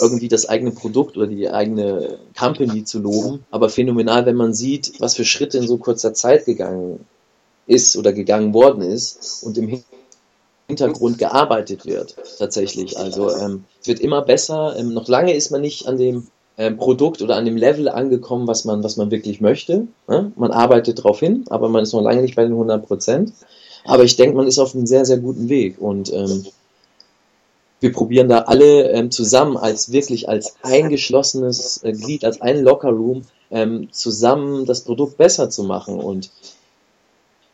irgendwie das eigene Produkt oder die eigene Company zu loben, aber phänomenal, wenn man sieht, was für Schritte in so kurzer Zeit gegangen ist oder gegangen worden ist und im Hintergrund gearbeitet wird, tatsächlich. Also ähm, es wird immer besser. Ähm, noch lange ist man nicht an dem ähm, Produkt oder an dem Level angekommen, was man, was man wirklich möchte. Ne? Man arbeitet darauf hin, aber man ist noch lange nicht bei den 100 Prozent. Aber ich denke, man ist auf einem sehr, sehr guten Weg und ähm, wir probieren da alle ähm, zusammen als wirklich als eingeschlossenes äh, Glied, als ein Lockerroom ähm, zusammen das Produkt besser zu machen und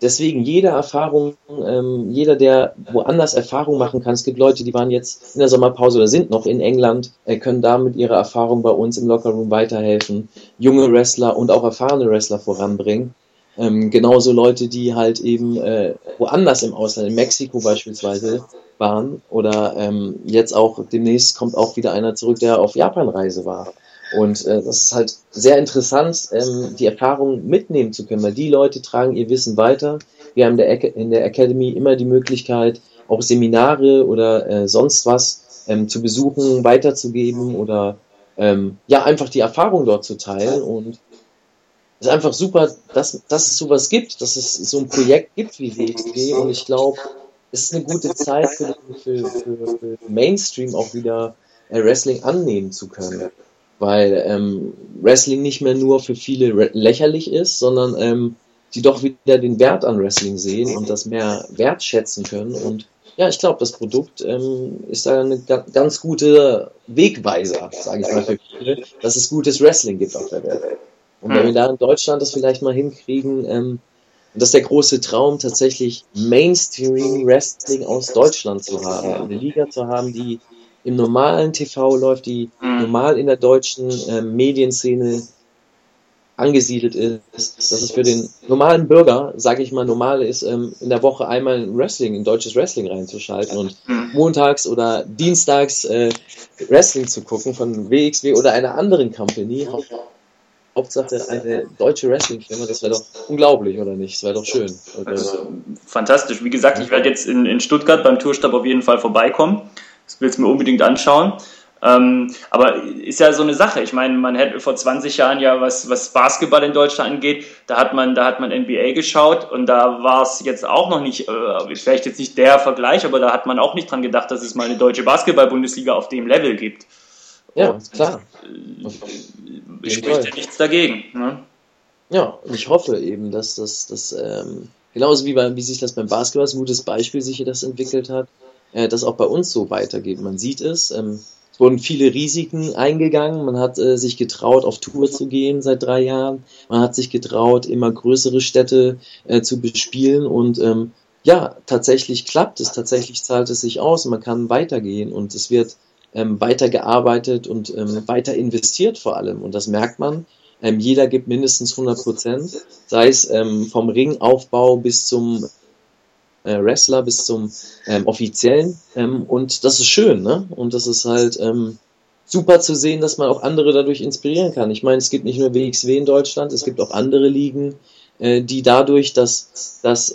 deswegen jede Erfahrung, ähm, jeder, der woanders Erfahrung machen kann, es gibt Leute, die waren jetzt in der Sommerpause oder sind noch in England, äh, können da mit ihrer Erfahrung bei uns im Lockerroom weiterhelfen, junge Wrestler und auch erfahrene Wrestler voranbringen. Ähm, genauso Leute, die halt eben äh, woanders im Ausland, in Mexiko beispielsweise, waren oder ähm, jetzt auch demnächst kommt auch wieder einer zurück, der auf Japanreise war. Und äh, das ist halt sehr interessant, ähm, die Erfahrung mitnehmen zu können, weil die Leute tragen ihr Wissen weiter. Wir haben der in der Academy immer die Möglichkeit, auch Seminare oder äh, sonst was ähm, zu besuchen, weiterzugeben oder ähm, ja, einfach die Erfahrung dort zu teilen. Und ist einfach super, dass, dass es sowas gibt, dass es so ein Projekt gibt wie WXW. Und ich glaube, es ist eine gute Zeit für, für, für, für Mainstream auch wieder äh, Wrestling annehmen zu können. Weil ähm, Wrestling nicht mehr nur für viele lächerlich ist, sondern ähm, die doch wieder den Wert an Wrestling sehen und das mehr wertschätzen können. Und ja, ich glaube, das Produkt ähm, ist da eine ganz gute Wegweiser, sage ich mal für viele, dass es gutes Wrestling gibt auf der Welt. Und wenn wir da in Deutschland das vielleicht mal hinkriegen, ähm, das ist der große Traum, tatsächlich Mainstream Wrestling aus Deutschland zu haben. Eine Liga zu haben, die im normalen TV läuft, die mhm. normal in der deutschen äh, Medienszene angesiedelt ist. Dass es für den normalen Bürger, sage ich mal, normal ist, ähm, in der Woche einmal ein Wrestling, ein deutsches Wrestling reinzuschalten und mhm. montags oder dienstags äh, Wrestling zu gucken von WXW oder einer anderen Company Hauptsache eine deutsche Wrestling-Firma, das wäre doch unglaublich, oder nicht? Das wäre doch schön. Also, fantastisch. Wie gesagt, ich werde jetzt in, in Stuttgart beim Tourstab auf jeden Fall vorbeikommen. Das will ich mir unbedingt anschauen. Ähm, aber ist ja so eine Sache. Ich meine, man hätte vor 20 Jahren ja, was, was Basketball in Deutschland angeht, da hat man, da hat man NBA geschaut und da war es jetzt auch noch nicht, äh, vielleicht jetzt nicht der Vergleich, aber da hat man auch nicht dran gedacht, dass es mal eine deutsche Basketball-Bundesliga auf dem Level gibt. Ja, und, klar. Äh, spricht ja nichts dagegen. Ne? Ja, und ich hoffe eben, dass das, das ähm, genauso wie, bei, wie sich das beim Basketball, ein gutes Beispiel sich hier das entwickelt hat, äh, das auch bei uns so weitergeht. Man sieht es, ähm, es wurden viele Risiken eingegangen. Man hat äh, sich getraut, auf Tour zu gehen seit drei Jahren. Man hat sich getraut, immer größere Städte äh, zu bespielen. Und ähm, ja, tatsächlich klappt es, tatsächlich zahlt es sich aus. Man kann weitergehen und es wird ähm, weitergearbeitet und ähm, weiter investiert vor allem. Und das merkt man. Ähm, jeder gibt mindestens 100 Prozent, sei es ähm, vom Ringaufbau bis zum äh, Wrestler bis zum ähm, Offiziellen. Ähm, und das ist schön, ne? Und das ist halt super zu sehen, dass man auch andere dadurch inspirieren kann. Ich meine, es gibt nicht nur WXW in Deutschland, es gibt auch andere Ligen, äh, die dadurch, dass, dass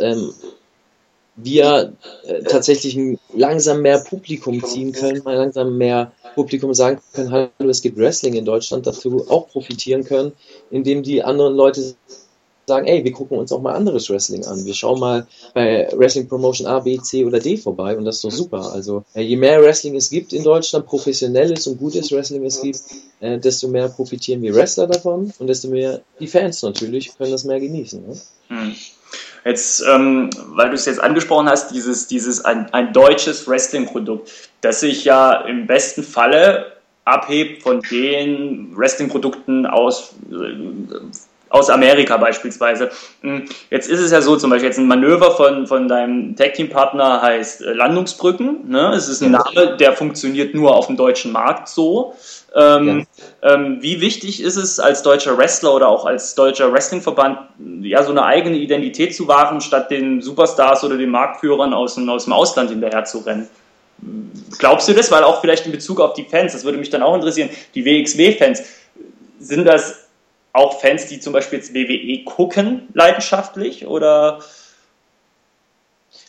wir äh, tatsächlich langsam mehr Publikum ziehen können, mal langsam mehr Publikum sagen können, hallo, es gibt Wrestling in Deutschland, dazu auch profitieren können, indem die anderen Leute sagen, ey, wir gucken uns auch mal anderes Wrestling an. Wir schauen mal bei Wrestling Promotion A, B, C oder D vorbei und das ist doch super. Also äh, je mehr Wrestling es gibt in Deutschland, professionelles und gutes Wrestling es gibt, äh, desto mehr profitieren wir Wrestler davon und desto mehr die Fans natürlich können das mehr genießen. Ne? Hm. Jetzt, ähm, weil du es jetzt angesprochen hast, dieses, dieses ein, ein deutsches Wrestling-Produkt, das sich ja im besten Falle abhebt von den Wrestling-Produkten aus äh, aus Amerika beispielsweise. Hm, jetzt ist es ja so, zum Beispiel jetzt ein Manöver von, von deinem Tag-Team-Partner heißt äh, Landungsbrücken. Ne? Es ist ein Name, der funktioniert nur auf dem deutschen Markt so. Ähm, ja. ähm, wie wichtig ist es als deutscher Wrestler oder auch als deutscher Wrestlingverband, ja, so eine eigene Identität zu wahren, statt den Superstars oder den Marktführern aus, aus dem Ausland hinterher zu rennen? Glaubst du das? Weil auch vielleicht in Bezug auf die Fans, das würde mich dann auch interessieren, die WXW-Fans, sind das auch Fans, die zum Beispiel jetzt WWE gucken, leidenschaftlich oder?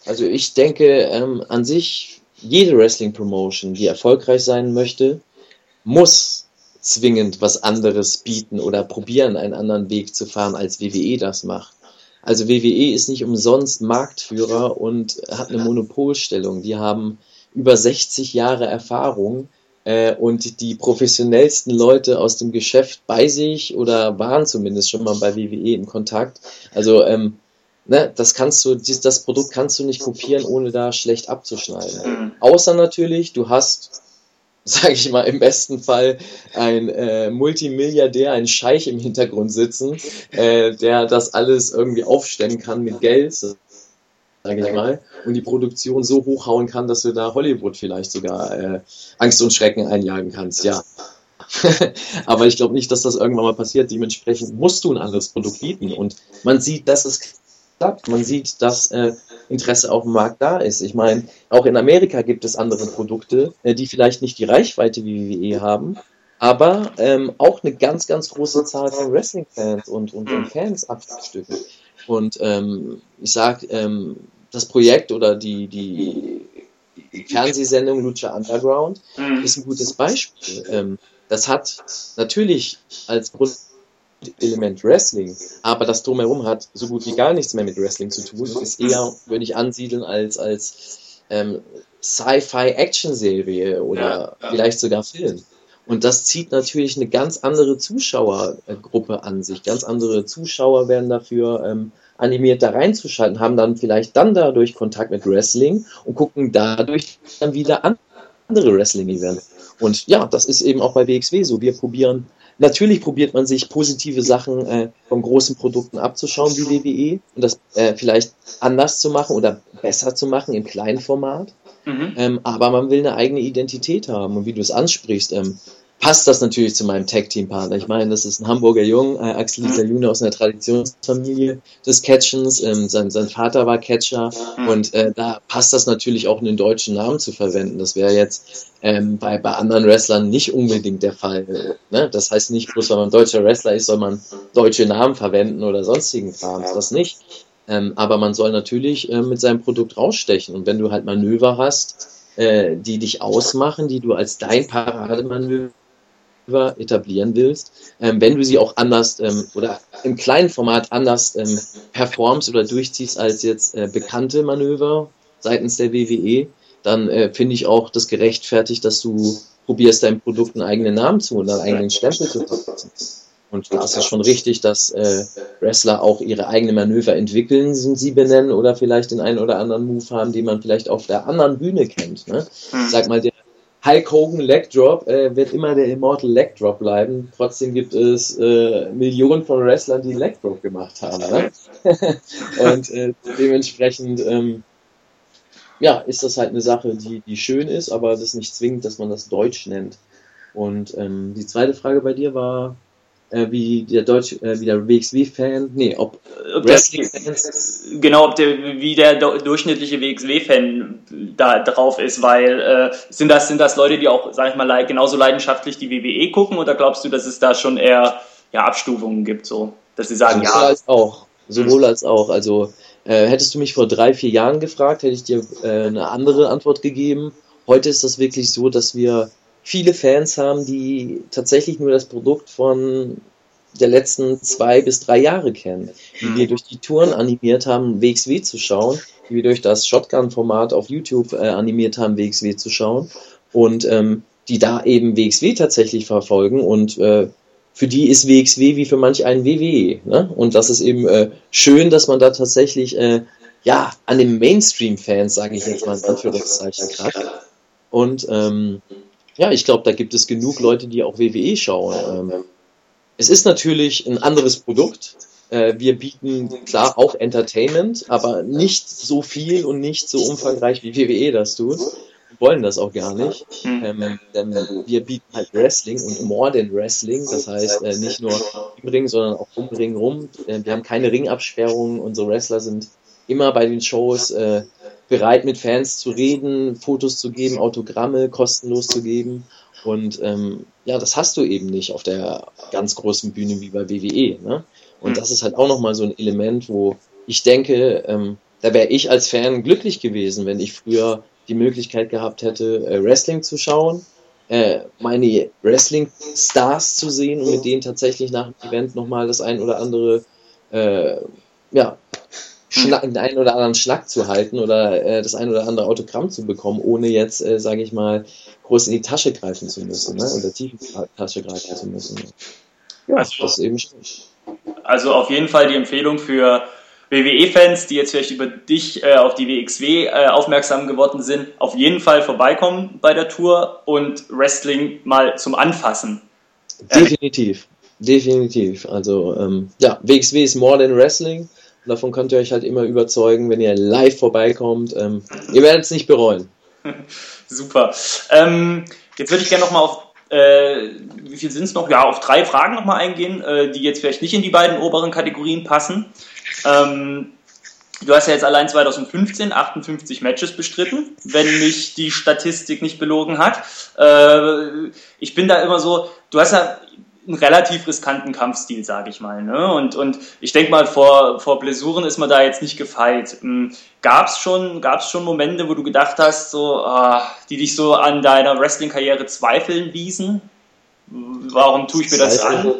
Also ich denke ähm, an sich, jede Wrestling-Promotion, die erfolgreich sein möchte, muss zwingend was anderes bieten oder probieren, einen anderen Weg zu fahren, als WWE das macht. Also WWE ist nicht umsonst Marktführer und hat eine Monopolstellung. Die haben über 60 Jahre Erfahrung äh, und die professionellsten Leute aus dem Geschäft bei sich oder waren zumindest schon mal bei WWE in Kontakt. Also ähm, ne, das kannst du, das Produkt kannst du nicht kopieren, ohne da schlecht abzuschneiden. Außer natürlich, du hast sage ich mal, im besten Fall ein äh, Multimilliardär, ein Scheich im Hintergrund sitzen, äh, der das alles irgendwie aufstemmen kann mit Geld, sage ich mal, und die Produktion so hochhauen kann, dass du da Hollywood vielleicht sogar äh, Angst und Schrecken einjagen kannst, ja. Aber ich glaube nicht, dass das irgendwann mal passiert. Dementsprechend musst du ein anderes Produkt bieten. Und man sieht, dass es klappt. Man sieht, dass äh, Interesse auf dem Markt da ist. Ich meine, auch in Amerika gibt es andere Produkte, äh, die vielleicht nicht die Reichweite wie WWE haben, aber ähm, auch eine ganz, ganz große Zahl von Wrestling-Fans und, und, und Fans abstücken. Und ähm, ich sag, ähm, das Projekt oder die, die, Fernsehsendung Lucha Underground mhm. ist ein gutes Beispiel. Ähm, das hat natürlich als Grundelement Wrestling, aber das drumherum hat so gut wie gar nichts mehr mit Wrestling zu tun. Ist eher, würde ich ansiedeln, als, als ähm, Sci-Fi-Action-Serie oder ja, ja. vielleicht sogar Film. Und das zieht natürlich eine ganz andere Zuschauergruppe an sich. Ganz andere Zuschauer werden dafür ähm, animiert da reinzuschalten, haben dann vielleicht dann dadurch Kontakt mit Wrestling und gucken dadurch dann wieder andere Wrestling-Events. Und ja, das ist eben auch bei WXW so. Wir probieren, natürlich probiert man sich positive Sachen äh, von großen Produkten abzuschauen wie WWE und das äh, vielleicht anders zu machen oder besser zu machen im kleinen Format. Mhm. Ähm, aber man will eine eigene Identität haben und wie du es ansprichst, ähm, passt das natürlich zu meinem Tag-Team-Partner. Ich meine, das ist ein Hamburger Jung, äh, Axel Dieter June aus einer Traditionsfamilie des Catchens. Ähm, sein, sein Vater war Catcher mhm. und äh, da passt das natürlich auch, einen deutschen Namen zu verwenden. Das wäre jetzt ähm, bei, bei anderen Wrestlern nicht unbedingt der Fall. Ne? Das heißt nicht, bloß weil man deutscher Wrestler ist, soll man deutsche Namen verwenden oder sonstigen Farms. Das nicht. Ähm, aber man soll natürlich äh, mit seinem Produkt rausstechen. Und wenn du halt Manöver hast, äh, die dich ausmachen, die du als dein Parademanöver etablieren willst, ähm, wenn du sie auch anders ähm, oder im kleinen Format anders ähm, performst oder durchziehst als jetzt äh, bekannte Manöver seitens der WWE, dann äh, finde ich auch das gerechtfertigt, dass du probierst, deinem Produkt einen eigenen Namen zu und einen eigenen Stempel zu verpassen. Und da ist es schon richtig, dass äh, Wrestler auch ihre eigenen Manöver entwickeln, sind sie benennen, oder vielleicht den einen oder anderen Move haben, den man vielleicht auf der anderen Bühne kennt. Ne? Hm. Sag mal, der Hulk Hogan Leg Drop äh, wird immer der Immortal Leg Drop bleiben. Trotzdem gibt es äh, Millionen von Wrestlern, die Leg Drop gemacht haben. Ne? und äh, dementsprechend ähm, ja, ist das halt eine Sache, die, die schön ist, aber das ist nicht zwingend, dass man das Deutsch nennt. Und ähm, die zweite Frage bei dir war, äh, wie der Deutsch, äh, wie der WXW-Fan, nee, ob, ob Wrestling-Fans. Genau, ob der, wie der durchschnittliche WXW-Fan da drauf ist, weil äh, sind das sind das Leute, die auch, sag ich mal, genauso leidenschaftlich die WWE gucken oder glaubst du, dass es da schon eher ja, Abstufungen gibt, so, dass sie sagen, Sowohl ja. als auch, sowohl als auch, also äh, hättest du mich vor drei, vier Jahren gefragt, hätte ich dir äh, eine andere Antwort gegeben. Heute ist das wirklich so, dass wir viele Fans haben, die tatsächlich nur das Produkt von der letzten zwei bis drei Jahre kennen, die mhm. wir durch die Touren animiert haben, WXW zu schauen, die wir durch das Shotgun-Format auf YouTube äh, animiert haben, WXW zu schauen und ähm, die da eben WXW tatsächlich verfolgen und äh, für die ist WXW wie für manch einen WWE. Ne? Und das ist eben äh, schön, dass man da tatsächlich äh, ja an den Mainstream-Fans, sage ich jetzt mal in Anführungszeichen, kratzt. Und ähm, ja, ich glaube, da gibt es genug Leute, die auch WWE schauen. Ähm, es ist natürlich ein anderes Produkt. Äh, wir bieten klar auch Entertainment, aber nicht so viel und nicht so umfangreich wie WWE das tut. Wir wollen das auch gar nicht. Hm. Ähm, denn wir bieten halt Wrestling und more than Wrestling. Das heißt, äh, nicht nur im Ring, sondern auch um Ring rum. Äh, wir haben keine Ringabsperrungen. Unsere Wrestler sind immer bei den Shows äh, bereit, mit Fans zu reden, Fotos zu geben, Autogramme kostenlos zu geben. Und ähm, ja, das hast du eben nicht auf der ganz großen Bühne wie bei WWE. Ne? Und mhm. das ist halt auch nochmal so ein Element, wo ich denke, ähm, da wäre ich als Fan glücklich gewesen, wenn ich früher die Möglichkeit gehabt hätte, äh, Wrestling zu schauen, äh, meine Wrestling-Stars zu sehen und mit denen tatsächlich nach dem Event nochmal das ein oder andere äh, ja, Schnack, den einen oder anderen Schnack zu halten oder äh, das ein oder andere Autogramm zu bekommen, ohne jetzt, äh, sage ich mal, groß in die Tasche greifen zu müssen ne? oder tief in die Tasche greifen zu müssen. Ja, also, das ist eben Also auf jeden Fall die Empfehlung für WWE-Fans, die jetzt vielleicht über dich äh, auf die WXW äh, aufmerksam geworden sind, auf jeden Fall vorbeikommen bei der Tour und Wrestling mal zum Anfassen. Definitiv, definitiv. Also ähm, ja, WXW ist more than Wrestling. Davon könnt ihr euch halt immer überzeugen, wenn ihr live vorbeikommt. Ähm, ihr werdet es nicht bereuen. Super. Ähm, jetzt würde ich gerne nochmal auf, äh, wie viel sind es noch? Ja, auf drei Fragen nochmal eingehen, äh, die jetzt vielleicht nicht in die beiden oberen Kategorien passen. Ähm, du hast ja jetzt allein 2015 58 Matches bestritten, wenn mich die Statistik nicht belogen hat. Äh, ich bin da immer so, du hast ja einen relativ riskanten Kampfstil, sage ich mal. Ne? Und, und ich denke mal, vor, vor Blessuren ist man da jetzt nicht gefeit. Hm, Gab es schon, gab's schon Momente, wo du gedacht hast, so, ah, die dich so an deiner Wrestling-Karriere zweifeln ließen? Warum tue ich mir das an?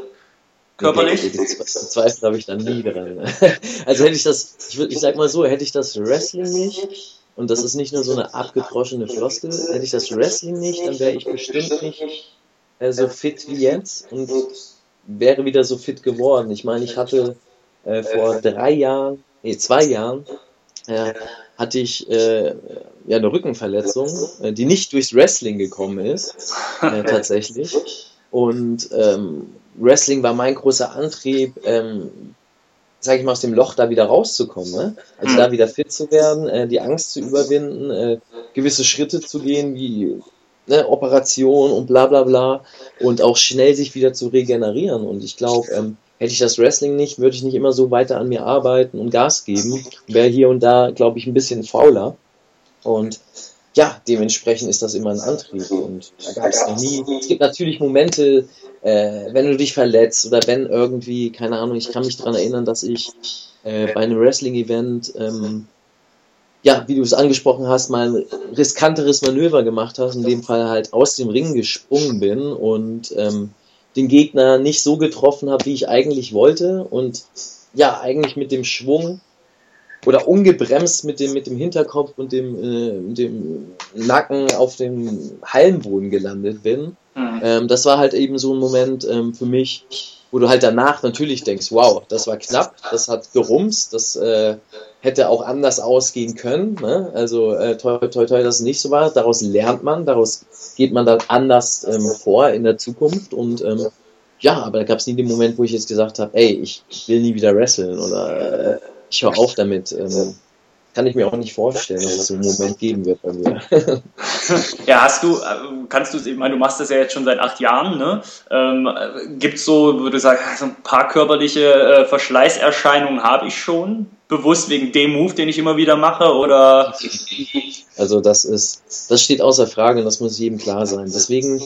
Körperlich? Zweifel habe ich dann nie dran. Also hätte ich das, ich, ich sag mal so, hätte ich das Wrestling nicht, und das ist nicht nur so eine abgedroschene Floskel, hätte ich das Wrestling nicht, dann wäre ich bestimmt nicht äh, so fit wie jetzt und wäre wieder so fit geworden. Ich meine, ich hatte äh, vor drei Jahren, nee, zwei Jahren, äh, hatte ich äh, ja eine Rückenverletzung, äh, die nicht durchs Wrestling gekommen ist, äh, tatsächlich. Und ähm, Wrestling war mein großer Antrieb, ähm, sage ich mal, aus dem Loch da wieder rauszukommen. Ne? Also da wieder fit zu werden, äh, die Angst zu überwinden, äh, gewisse Schritte zu gehen, wie ne, Operation und bla bla bla und auch schnell sich wieder zu regenerieren. Und ich glaube, ähm, hätte ich das Wrestling nicht, würde ich nicht immer so weiter an mir arbeiten und Gas geben. Wäre hier und da, glaube ich, ein bisschen fauler. Und ja, dementsprechend ist das immer ein Antrieb. Und da gab es noch nie. Es gibt natürlich Momente, äh, wenn du dich verletzt oder wenn irgendwie, keine Ahnung, ich kann mich daran erinnern, dass ich äh, bei einem Wrestling-Event ähm, ja, wie du es angesprochen hast, mal ein riskanteres Manöver gemacht hast, in dem Fall halt aus dem Ring gesprungen bin und ähm, den Gegner nicht so getroffen habe, wie ich eigentlich wollte und ja, eigentlich mit dem Schwung oder ungebremst mit dem, mit dem Hinterkopf und dem, äh, dem Nacken auf dem Hallenboden gelandet bin. Mhm. Ähm, das war halt eben so ein Moment ähm, für mich, wo du halt danach natürlich denkst, wow, das war knapp, das hat gerumst, das äh, hätte auch anders ausgehen können. Ne? Also äh, toi, toi, toi, dass es nicht so war. Daraus lernt man, daraus geht man dann anders ähm, vor in der Zukunft und ähm, ja, aber da gab es nie den Moment, wo ich jetzt gesagt habe, ey, ich will nie wieder wresteln oder äh, ich höre auf damit. Ähm, kann ich mir auch nicht vorstellen, dass es so einen Moment geben wird bei mir. ja, hast du, äh, kannst du, ich meine, du machst das ja jetzt schon seit acht Jahren, ne? Ähm, Gibt es so, würde ich sagen, so ein paar körperliche äh, Verschleißerscheinungen habe ich schon? Bewusst wegen dem Move, den ich immer wieder mache, oder? Also das ist, das steht außer Frage und das muss jedem klar sein. Deswegen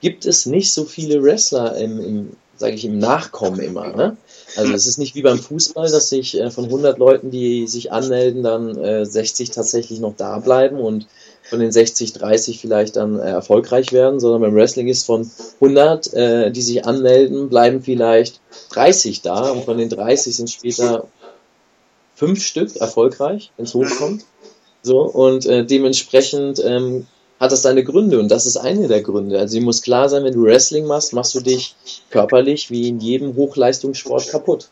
gibt es nicht so viele Wrestler im, im sage ich, im Nachkommen immer. Ne? Also es ist nicht wie beim Fußball, dass sich äh, von 100 Leuten, die sich anmelden, dann äh, 60 tatsächlich noch da bleiben und von den 60 30 vielleicht dann äh, erfolgreich werden, sondern beim Wrestling ist von 100, äh, die sich anmelden, bleiben vielleicht 30 da und von den 30 sind später fünf Stück erfolgreich, wenn es hochkommt. So und äh, dementsprechend ähm, hat das seine Gründe und das ist eine der Gründe. Also, dir muss klar sein, wenn du Wrestling machst, machst du dich körperlich wie in jedem Hochleistungssport kaputt.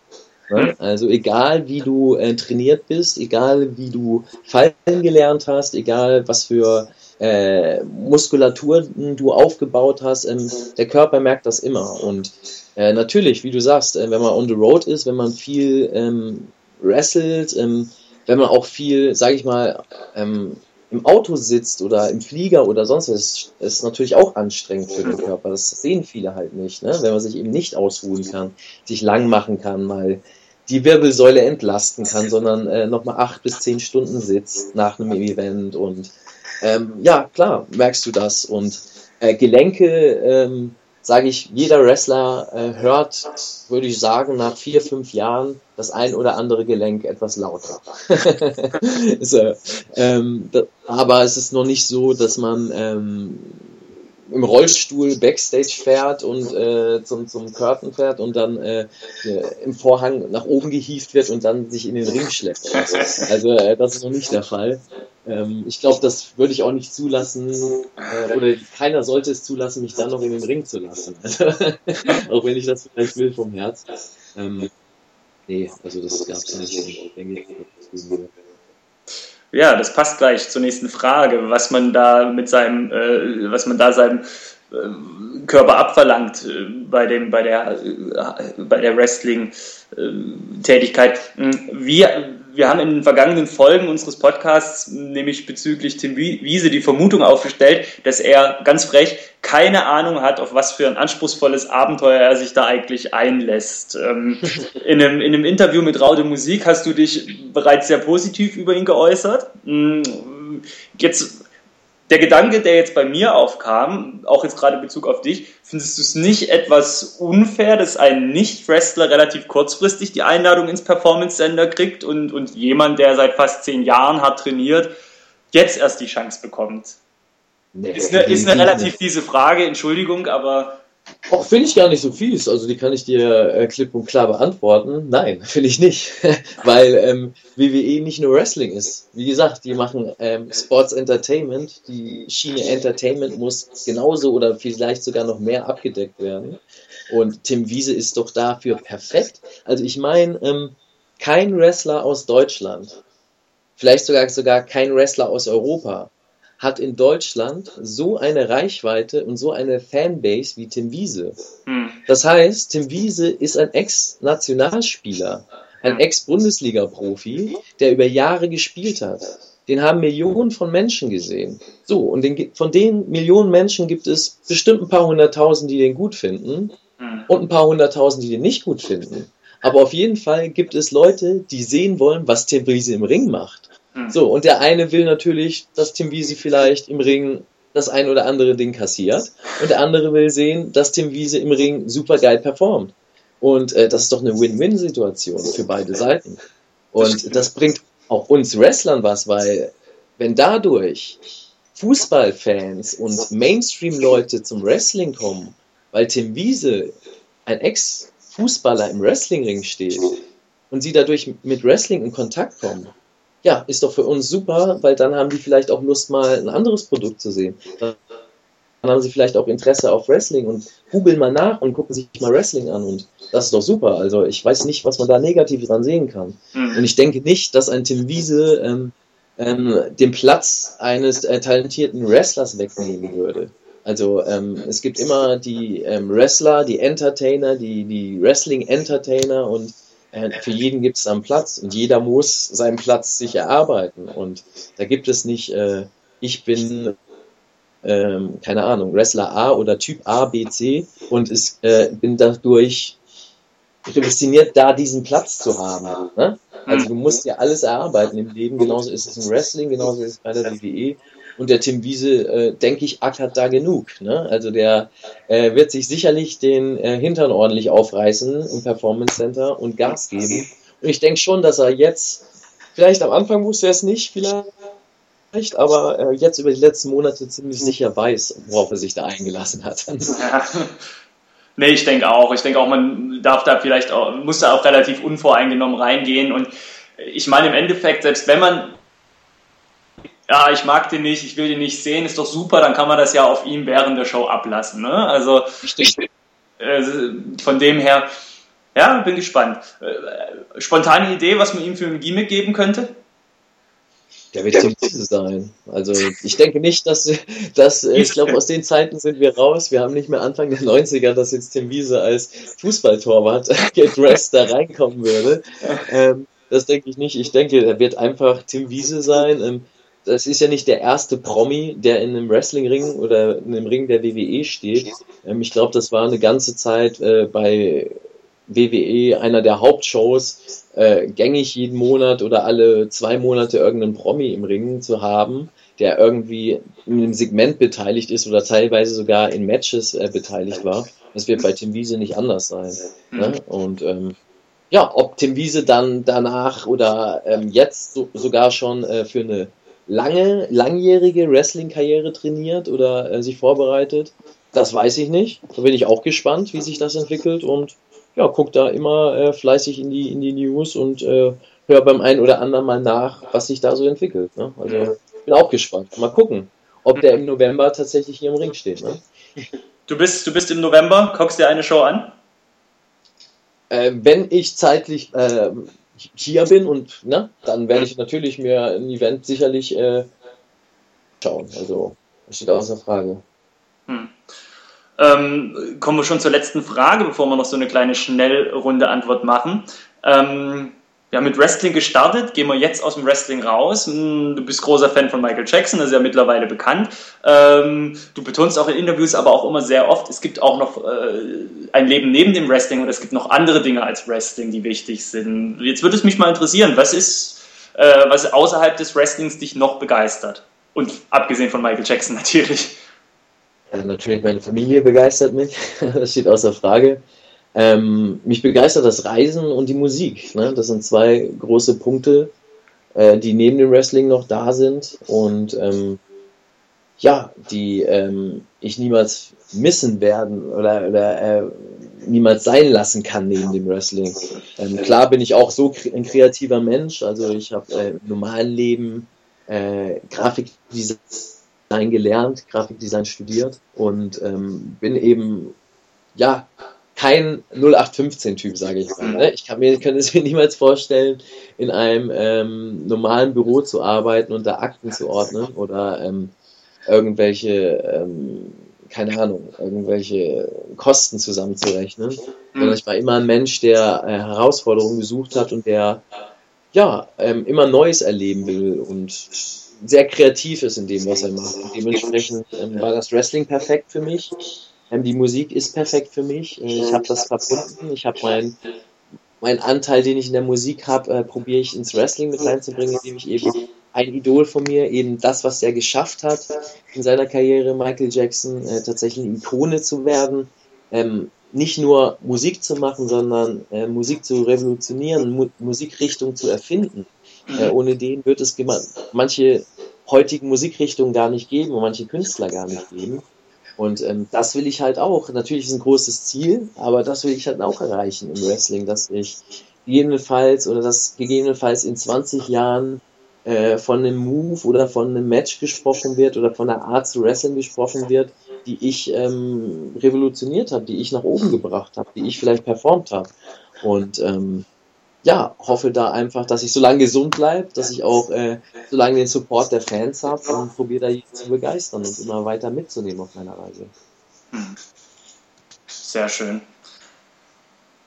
Ne? Also egal wie du äh, trainiert bist, egal wie du fallen gelernt hast, egal was für äh, Muskulatur du aufgebaut hast, ähm, der Körper merkt das immer. Und äh, natürlich, wie du sagst, äh, wenn man on the road ist, wenn man viel ähm, wrestelt, ähm, wenn man auch viel, sag ich mal, ähm, im Auto sitzt oder im Flieger oder sonst was, ist natürlich auch anstrengend für den Körper. Das sehen viele halt nicht, ne? wenn man sich eben nicht ausruhen kann, sich lang machen kann, mal die Wirbelsäule entlasten kann, sondern äh, nochmal acht bis zehn Stunden sitzt nach einem Event und ähm, ja, klar, merkst du das und äh, Gelenke, ähm, sage ich, jeder Wrestler äh, hört, würde ich sagen, nach vier, fünf Jahren das ein oder andere Gelenk etwas lauter. so, ähm, aber es ist noch nicht so, dass man ähm, im Rollstuhl Backstage fährt und äh, zum, zum Curtain fährt und dann äh, im Vorhang nach oben gehievt wird und dann sich in den Ring schleppt. Also äh, das ist noch nicht der Fall. Ähm, ich glaube, das würde ich auch nicht zulassen, äh, oder keiner sollte es zulassen, mich dann noch in den Ring zu lassen. Also, auch wenn ich das vielleicht will vom Herz. Ähm, nee, also das gab es nicht, denke ich. Ja, das passt gleich zur nächsten Frage, was man da mit seinem, äh, was man da seinem äh, Körper abverlangt äh, bei dem, bei der, äh, bei der Wrestling-Tätigkeit. Hm, wie, wir haben in den vergangenen Folgen unseres Podcasts, nämlich bezüglich Tim Wiese, die Vermutung aufgestellt, dass er ganz frech keine Ahnung hat, auf was für ein anspruchsvolles Abenteuer er sich da eigentlich einlässt. Ähm, in, einem, in einem Interview mit Raude Musik hast du dich bereits sehr positiv über ihn geäußert. Hm, jetzt der Gedanke, der jetzt bei mir aufkam, auch jetzt gerade in Bezug auf dich, findest du es nicht etwas unfair, dass ein Nicht-Wrestler relativ kurzfristig die Einladung ins Performance-Center kriegt und, und jemand, der seit fast zehn Jahren hat trainiert, jetzt erst die Chance bekommt? Nee, ist, eine, ist eine relativ fiese Frage, Entschuldigung, aber auch finde ich gar nicht so fies. Also die kann ich dir äh, klipp und klar beantworten. Nein, finde ich nicht. Weil ähm, WWE nicht nur Wrestling ist. Wie gesagt, die machen ähm, Sports Entertainment. Die Schiene Entertainment muss genauso oder vielleicht sogar noch mehr abgedeckt werden. Und Tim Wiese ist doch dafür perfekt. Also ich meine, ähm, kein Wrestler aus Deutschland, vielleicht sogar sogar kein Wrestler aus Europa hat in Deutschland so eine Reichweite und so eine Fanbase wie Tim Wiese. Hm. Das heißt, Tim Wiese ist ein Ex-Nationalspieler, ein Ex-Bundesliga-Profi, der über Jahre gespielt hat. den haben Millionen von Menschen gesehen. So, und den, von den Millionen Menschen gibt es bestimmt ein paar hunderttausend, die den gut finden mhm. und ein paar hunderttausend, die den nicht gut finden. Aber auf jeden Fall gibt es Leute, die sehen wollen, was Tim Wiese im Ring macht. Mhm. So, und der eine will natürlich, dass Tim Wiese vielleicht im Ring das ein oder andere Ding kassiert und der andere will sehen, dass Tim Wiese im Ring super geil performt. Und äh, das ist doch eine Win-Win-Situation für beide Seiten. Und das bringt auch uns Wrestlern was, weil wenn dadurch Fußballfans und Mainstream-Leute zum Wrestling kommen, weil Tim Wiese, ein Ex-Fußballer im Wrestlingring steht und sie dadurch mit Wrestling in Kontakt kommen, ja, ist doch für uns super, weil dann haben die vielleicht auch Lust, mal ein anderes Produkt zu sehen. Dann haben sie vielleicht auch Interesse auf Wrestling und googeln mal nach und gucken sich mal Wrestling an und das ist doch super. Also ich weiß nicht, was man da negativ dran sehen kann. Mhm. Und ich denke nicht, dass ein Tim Wiese ähm, ähm, den Platz eines äh, talentierten Wrestlers wegnehmen würde. Also ähm, es gibt immer die ähm, Wrestler, die Entertainer, die, die Wrestling-Entertainer und für jeden gibt es einen Platz und jeder muss seinen Platz sich erarbeiten. Und da gibt es nicht, äh, ich bin ähm, keine Ahnung, Wrestler A oder Typ A, B, C und es, äh, bin dadurch prädestiniert, da diesen Platz zu haben. Ne? Also du musst ja alles erarbeiten im Leben, genauso ist es im Wrestling, genauso ist es bei der WWE. Und der Tim Wiese, äh, denke ich, ackert da genug. Ne? Also der äh, wird sich sicherlich den äh, Hintern ordentlich aufreißen im Performance Center und Gas geben. Und ich denke schon, dass er jetzt, vielleicht am Anfang wusste er es nicht, vielleicht, aber äh, jetzt über die letzten Monate ziemlich sicher weiß, worauf er sich da eingelassen hat. Nee, ich denke auch. Ich denke auch, man darf da vielleicht auch, muss da auch relativ unvoreingenommen reingehen. Und ich meine, im Endeffekt, selbst wenn man, ja, ich mag den nicht, ich will den nicht sehen, ist doch super, dann kann man das ja auf ihm während der Show ablassen. Ne? Also, äh, von dem her, ja, bin gespannt. Äh, spontane Idee, was man ihm für ein Gimmick geben könnte? Der wird ziemlich süß sein. Also ich denke nicht, dass, dass ich glaube, aus den Zeiten sind wir raus. Wir haben nicht mehr Anfang der 90er, dass jetzt Tim Wiese als Fußballtorwart gedressed da reinkommen würde. Ähm, das denke ich nicht. Ich denke, er wird einfach Tim Wiese sein. Ähm, das ist ja nicht der erste Promi, der in einem Wrestlingring oder in einem Ring der WWE steht. Ähm, ich glaube, das war eine ganze Zeit äh, bei WWE einer der Hauptshows äh, gängig jeden Monat oder alle zwei Monate irgendeinen Promi im Ring zu haben, der irgendwie in einem Segment beteiligt ist oder teilweise sogar in Matches äh, beteiligt war. Das wird bei Tim Wiese nicht anders sein. Ne? Und ähm, ja, ob Tim Wiese dann danach oder ähm, jetzt so, sogar schon äh, für eine lange, langjährige Wrestling-Karriere trainiert oder äh, sich vorbereitet, das weiß ich nicht. Da bin ich auch gespannt, wie sich das entwickelt und ja, guck da immer äh, fleißig in die, in die News und äh, hör beim einen oder anderen mal nach, was sich da so entwickelt. Ne? Also bin auch gespannt. Mal gucken, ob der im November tatsächlich hier im Ring steht. Ne? Du bist, du bist im November, guckst dir eine Show an? Äh, wenn ich zeitlich äh, hier bin und ne, dann werde ich natürlich mir ein Event sicherlich äh, schauen. Also das steht außer Frage. Hm. Ähm, kommen wir schon zur letzten Frage, bevor wir noch so eine kleine Schnellrunde Antwort machen. Ähm, wir haben mit Wrestling gestartet, gehen wir jetzt aus dem Wrestling raus. Hm, du bist großer Fan von Michael Jackson, das ist ja mittlerweile bekannt. Ähm, du betonst auch in Interviews, aber auch immer sehr oft, es gibt auch noch äh, ein Leben neben dem Wrestling und es gibt noch andere Dinge als Wrestling, die wichtig sind. Jetzt würde es mich mal interessieren, was ist, äh, was außerhalb des Wrestlings dich noch begeistert? Und abgesehen von Michael Jackson natürlich. Also natürlich meine Familie begeistert mich, das steht außer Frage. Ähm, mich begeistert das Reisen und die Musik. Ne? Das sind zwei große Punkte, äh, die neben dem Wrestling noch da sind und ähm, ja, die ähm, ich niemals missen werden oder, oder äh, niemals sein lassen kann neben dem Wrestling. Ähm, klar bin ich auch so ein kreativer Mensch, also ich habe äh, im normalen Leben äh, Grafikdesign gelernt, Grafikdesign studiert und ähm, bin eben, ja, kein 0815-Typ, sage ich mal. Ne? Ich kann mir, könnte es mir niemals vorstellen, in einem ähm, normalen Büro zu arbeiten und da Akten zu ordnen oder ähm, irgendwelche, ähm, keine Ahnung, irgendwelche Kosten zusammenzurechnen. Mhm. Sondern ich war immer ein Mensch, der äh, Herausforderungen gesucht hat und der ja, ähm, immer Neues erleben will und sehr kreativ ist in dem, was er macht. Und dementsprechend ähm, war das Wrestling perfekt für mich. Ähm, die Musik ist perfekt für mich. Äh, ich habe das verbunden. Ich habe meinen mein Anteil, den ich in der Musik habe, äh, probiere ich ins Wrestling mit reinzubringen, indem ich eben ein Idol von mir, eben das, was er geschafft hat in seiner Karriere, Michael Jackson, äh, tatsächlich eine Ikone zu werden, ähm, nicht nur Musik zu machen, sondern äh, Musik zu revolutionieren, Mu Musikrichtung zu erfinden. Äh, ohne den wird es manche heutigen Musikrichtungen gar nicht geben und manche Künstler gar nicht geben. Und ähm, das will ich halt auch. Natürlich ist ein großes Ziel, aber das will ich halt auch erreichen im Wrestling, dass ich gegebenenfalls oder dass gegebenenfalls in 20 Jahren äh, von einem Move oder von einem Match gesprochen wird oder von einer Art zu Wrestling gesprochen wird, die ich ähm, revolutioniert habe, die ich nach oben gebracht habe, die ich vielleicht performt habe. Und ähm, ja, hoffe da einfach, dass ich so lange gesund bleibe, dass ich auch äh, so lange den Support der Fans habe und probiere da jeden zu begeistern und immer weiter mitzunehmen auf meiner Reise. Hm. Sehr schön.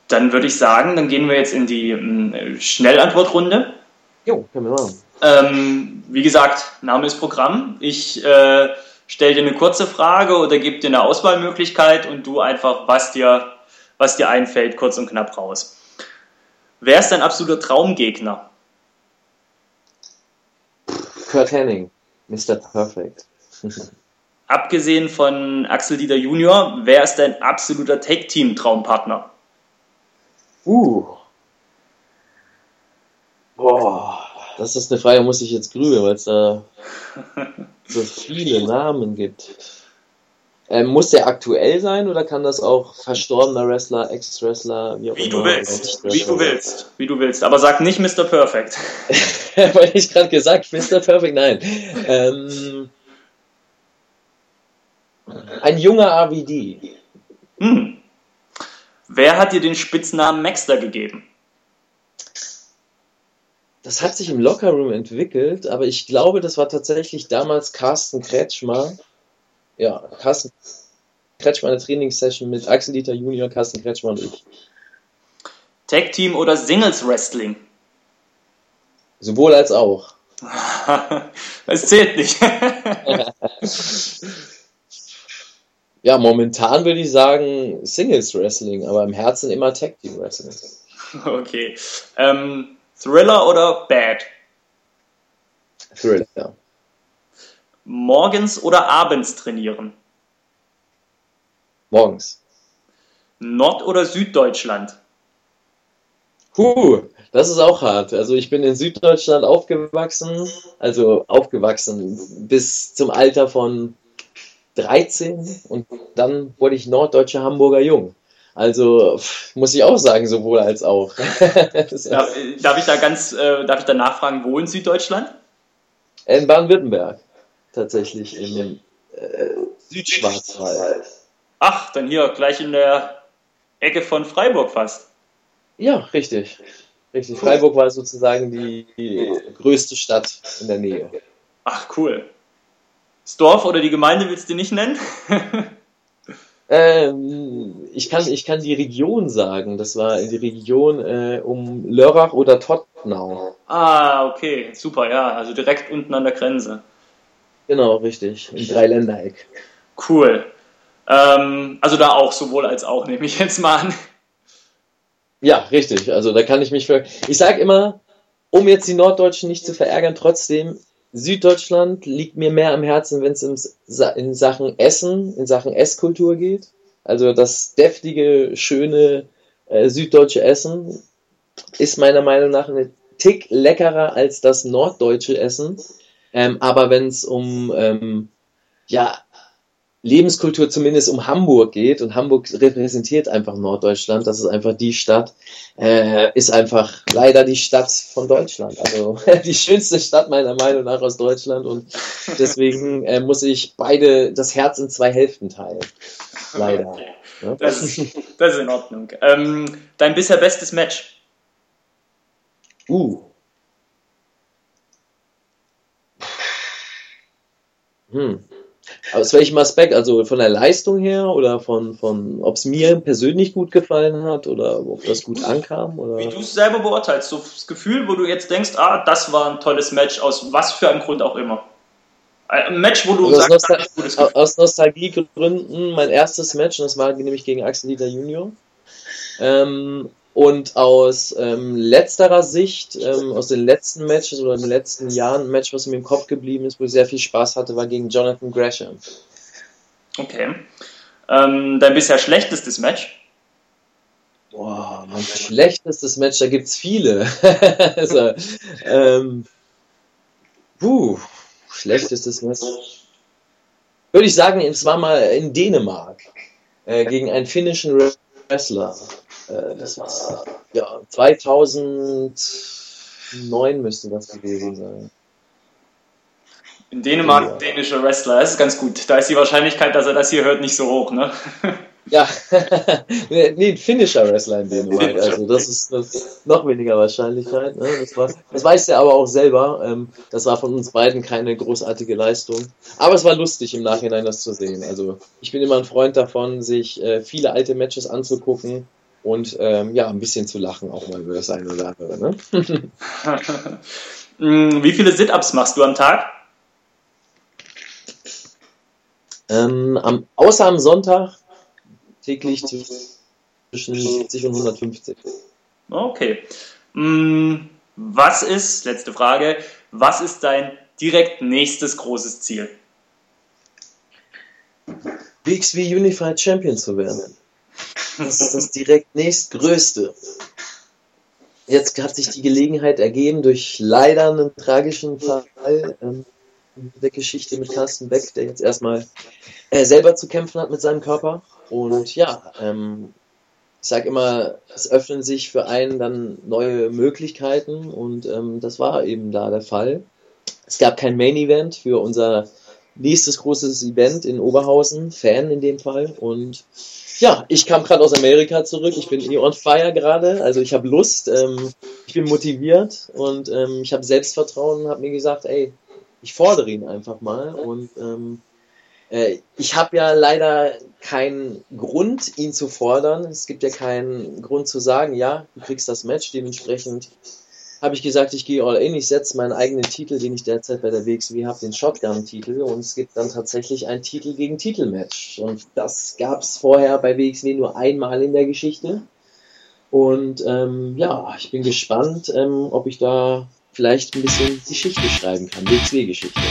Dann würde ich sagen, dann gehen wir jetzt in die äh, Schnellantwortrunde. Jo, können wir machen. Ähm, wie gesagt, Name ist Programm. Ich äh, stelle dir eine kurze Frage oder gebe dir eine Auswahlmöglichkeit und du einfach, was dir, was dir einfällt, kurz und knapp raus. Wer ist dein absoluter Traumgegner? Kurt Henning, Mr. Perfect. Abgesehen von Axel Dieter Junior, wer ist dein absoluter Take-Team-Traumpartner? Uh. Boah. Das ist eine Frage, muss ich jetzt grübeln, weil es da so viele Namen gibt. Ähm, muss der aktuell sein oder kann das auch verstorbener Wrestler, Ex-Wrestler, wie auch wie immer? Du willst, wie du willst, wie du willst. Aber sag nicht Mr. Perfect. weil ich gerade gesagt, Mr. Perfect, nein. Ähm, ein junger AVD. Hm. Wer hat dir den Spitznamen Maxter gegeben? das hat sich im Lockerroom entwickelt, aber ich glaube, das war tatsächlich damals Carsten Kretschmer. Ja, Carsten Kretschmer eine Trainingssession mit Axel Dieter Junior, Carsten Kretschmer und ich. Tag Team oder Singles Wrestling? Sowohl als auch. Es zählt nicht. ja, momentan würde ich sagen Singles Wrestling, aber im Herzen immer Tag Team Wrestling. Okay. Ähm, Thriller oder Bad? Thriller. Morgens oder abends trainieren? Morgens. Nord- oder Süddeutschland? Puh, das ist auch hart. Also ich bin in Süddeutschland aufgewachsen, also aufgewachsen bis zum Alter von 13 und dann wurde ich norddeutscher Hamburger Jung. Also muss ich auch sagen, sowohl als auch. darf, darf, ich da ganz, äh, darf ich da nachfragen, wo in Süddeutschland? In Baden-Württemberg, tatsächlich in dem äh, Südschwarzwald. Ach, dann hier gleich in der Ecke von Freiburg fast. Ja, richtig. Richtig. Freiburg war sozusagen die, die größte Stadt in der Nähe. Ach, cool. Das Dorf oder die Gemeinde willst du nicht nennen? Ähm, ich, kann, ich kann die Region sagen. Das war die Region äh, um Lörrach oder Tottenau. Ah, okay, super, ja. Also direkt unten an der Grenze. Genau, richtig. Im Dreiländereck. Cool. Ähm, also da auch sowohl als auch, nehme ich jetzt mal an. Ja, richtig. Also da kann ich mich für. Ich sage immer, um jetzt die Norddeutschen nicht zu verärgern, trotzdem, Süddeutschland liegt mir mehr am Herzen, wenn es in Sachen Essen, in Sachen Esskultur geht. Also das deftige, schöne äh, süddeutsche Essen ist meiner Meinung nach ein Tick leckerer als das norddeutsche Essen. Ähm, aber wenn es um ähm, ja, Lebenskultur zumindest um Hamburg geht und Hamburg repräsentiert einfach Norddeutschland, das ist einfach die Stadt, äh, ist einfach leider die Stadt von Deutschland, also die schönste Stadt meiner Meinung nach aus Deutschland und deswegen äh, muss ich beide das Herz in zwei Hälften teilen, leider. Ja? Das, das, ist in Ordnung. Ähm, dein bisher bestes Match? Uh. Hm. Aus welchem Aspekt? Also von der Leistung her oder von, von ob es mir persönlich gut gefallen hat oder ob das gut ankam? Oder? Wie du es selber beurteilst, so das Gefühl, wo du jetzt denkst, ah, das war ein tolles Match, aus was für einem Grund auch immer. Ein Match, wo du sagst, Nostal gutes Gefühl. aus Nostalgiegründen mein erstes Match, und das war nämlich gegen Axel Dieter Junior. Ähm, und aus ähm, letzterer Sicht, ähm, aus den letzten Matches oder den letzten Jahren, ein Match, was mir im Kopf geblieben ist, wo ich sehr viel Spaß hatte, war gegen Jonathan Gresham. Okay. Ähm, dein bisher schlechtestes Match? Boah, mein schlechtestes Match, da gibt es viele. also, ähm, puh, schlechtestes Match. Würde ich sagen, es war mal in Dänemark äh, gegen einen finnischen Wrestler. Äh, das war ja 2009 müsste das gewesen sein. In Dänemark ja. dänischer Wrestler, das ist ganz gut. Da ist die Wahrscheinlichkeit, dass er das hier hört, nicht so hoch, ne? Ja, nee, ein finnischer Wrestler in Dänemark. Also das ist, das ist noch weniger Wahrscheinlichkeit. Ne? Das, war, das weiß er aber auch selber. Ähm, das war von uns beiden keine großartige Leistung. Aber es war lustig im Nachhinein das zu sehen. Also ich bin immer ein Freund davon, sich äh, viele alte Matches anzugucken und ähm, ja, ein bisschen zu lachen auch mal über das eine oder andere. Ne? Mm, wie viele Sit-Ups machst du am Tag? Ähm, am, außer am Sonntag täglich zwischen 70 und 150. Okay. Mm, was ist, letzte Frage, was ist dein direkt nächstes großes Ziel? WXW Unified Champion zu werden. Das ist das direkt nächstgrößte. Jetzt hat sich die Gelegenheit ergeben durch leider einen tragischen Fall ähm, der Geschichte mit Carsten Beck, der jetzt erstmal äh, selber zu kämpfen hat mit seinem Körper. Und ja, ähm, ich sage immer, es öffnen sich für einen dann neue Möglichkeiten und ähm, das war eben da der Fall. Es gab kein Main Event für unser nächstes großes Event in Oberhausen, Fan in dem Fall. Und ja, ich kam gerade aus Amerika zurück. Ich bin eh on fire gerade. Also ich habe Lust, ähm, ich bin motiviert und ähm, ich habe Selbstvertrauen und habe mir gesagt, ey, ich fordere ihn einfach mal. Und ähm, äh, ich habe ja leider keinen Grund, ihn zu fordern. Es gibt ja keinen Grund zu sagen, ja, du kriegst das Match. Dementsprechend habe ich gesagt, ich gehe all in, ich setze meinen eigenen Titel, den ich derzeit bei der WXW habe, den Shotgun-Titel. Und es gibt dann tatsächlich ein Titel gegen Titel-Match. Und das gab es vorher bei WXW nur einmal in der Geschichte. Und ähm, ja, ich bin gespannt, ähm, ob ich da vielleicht ein bisschen Geschichte schreiben kann, WXW-Geschichte.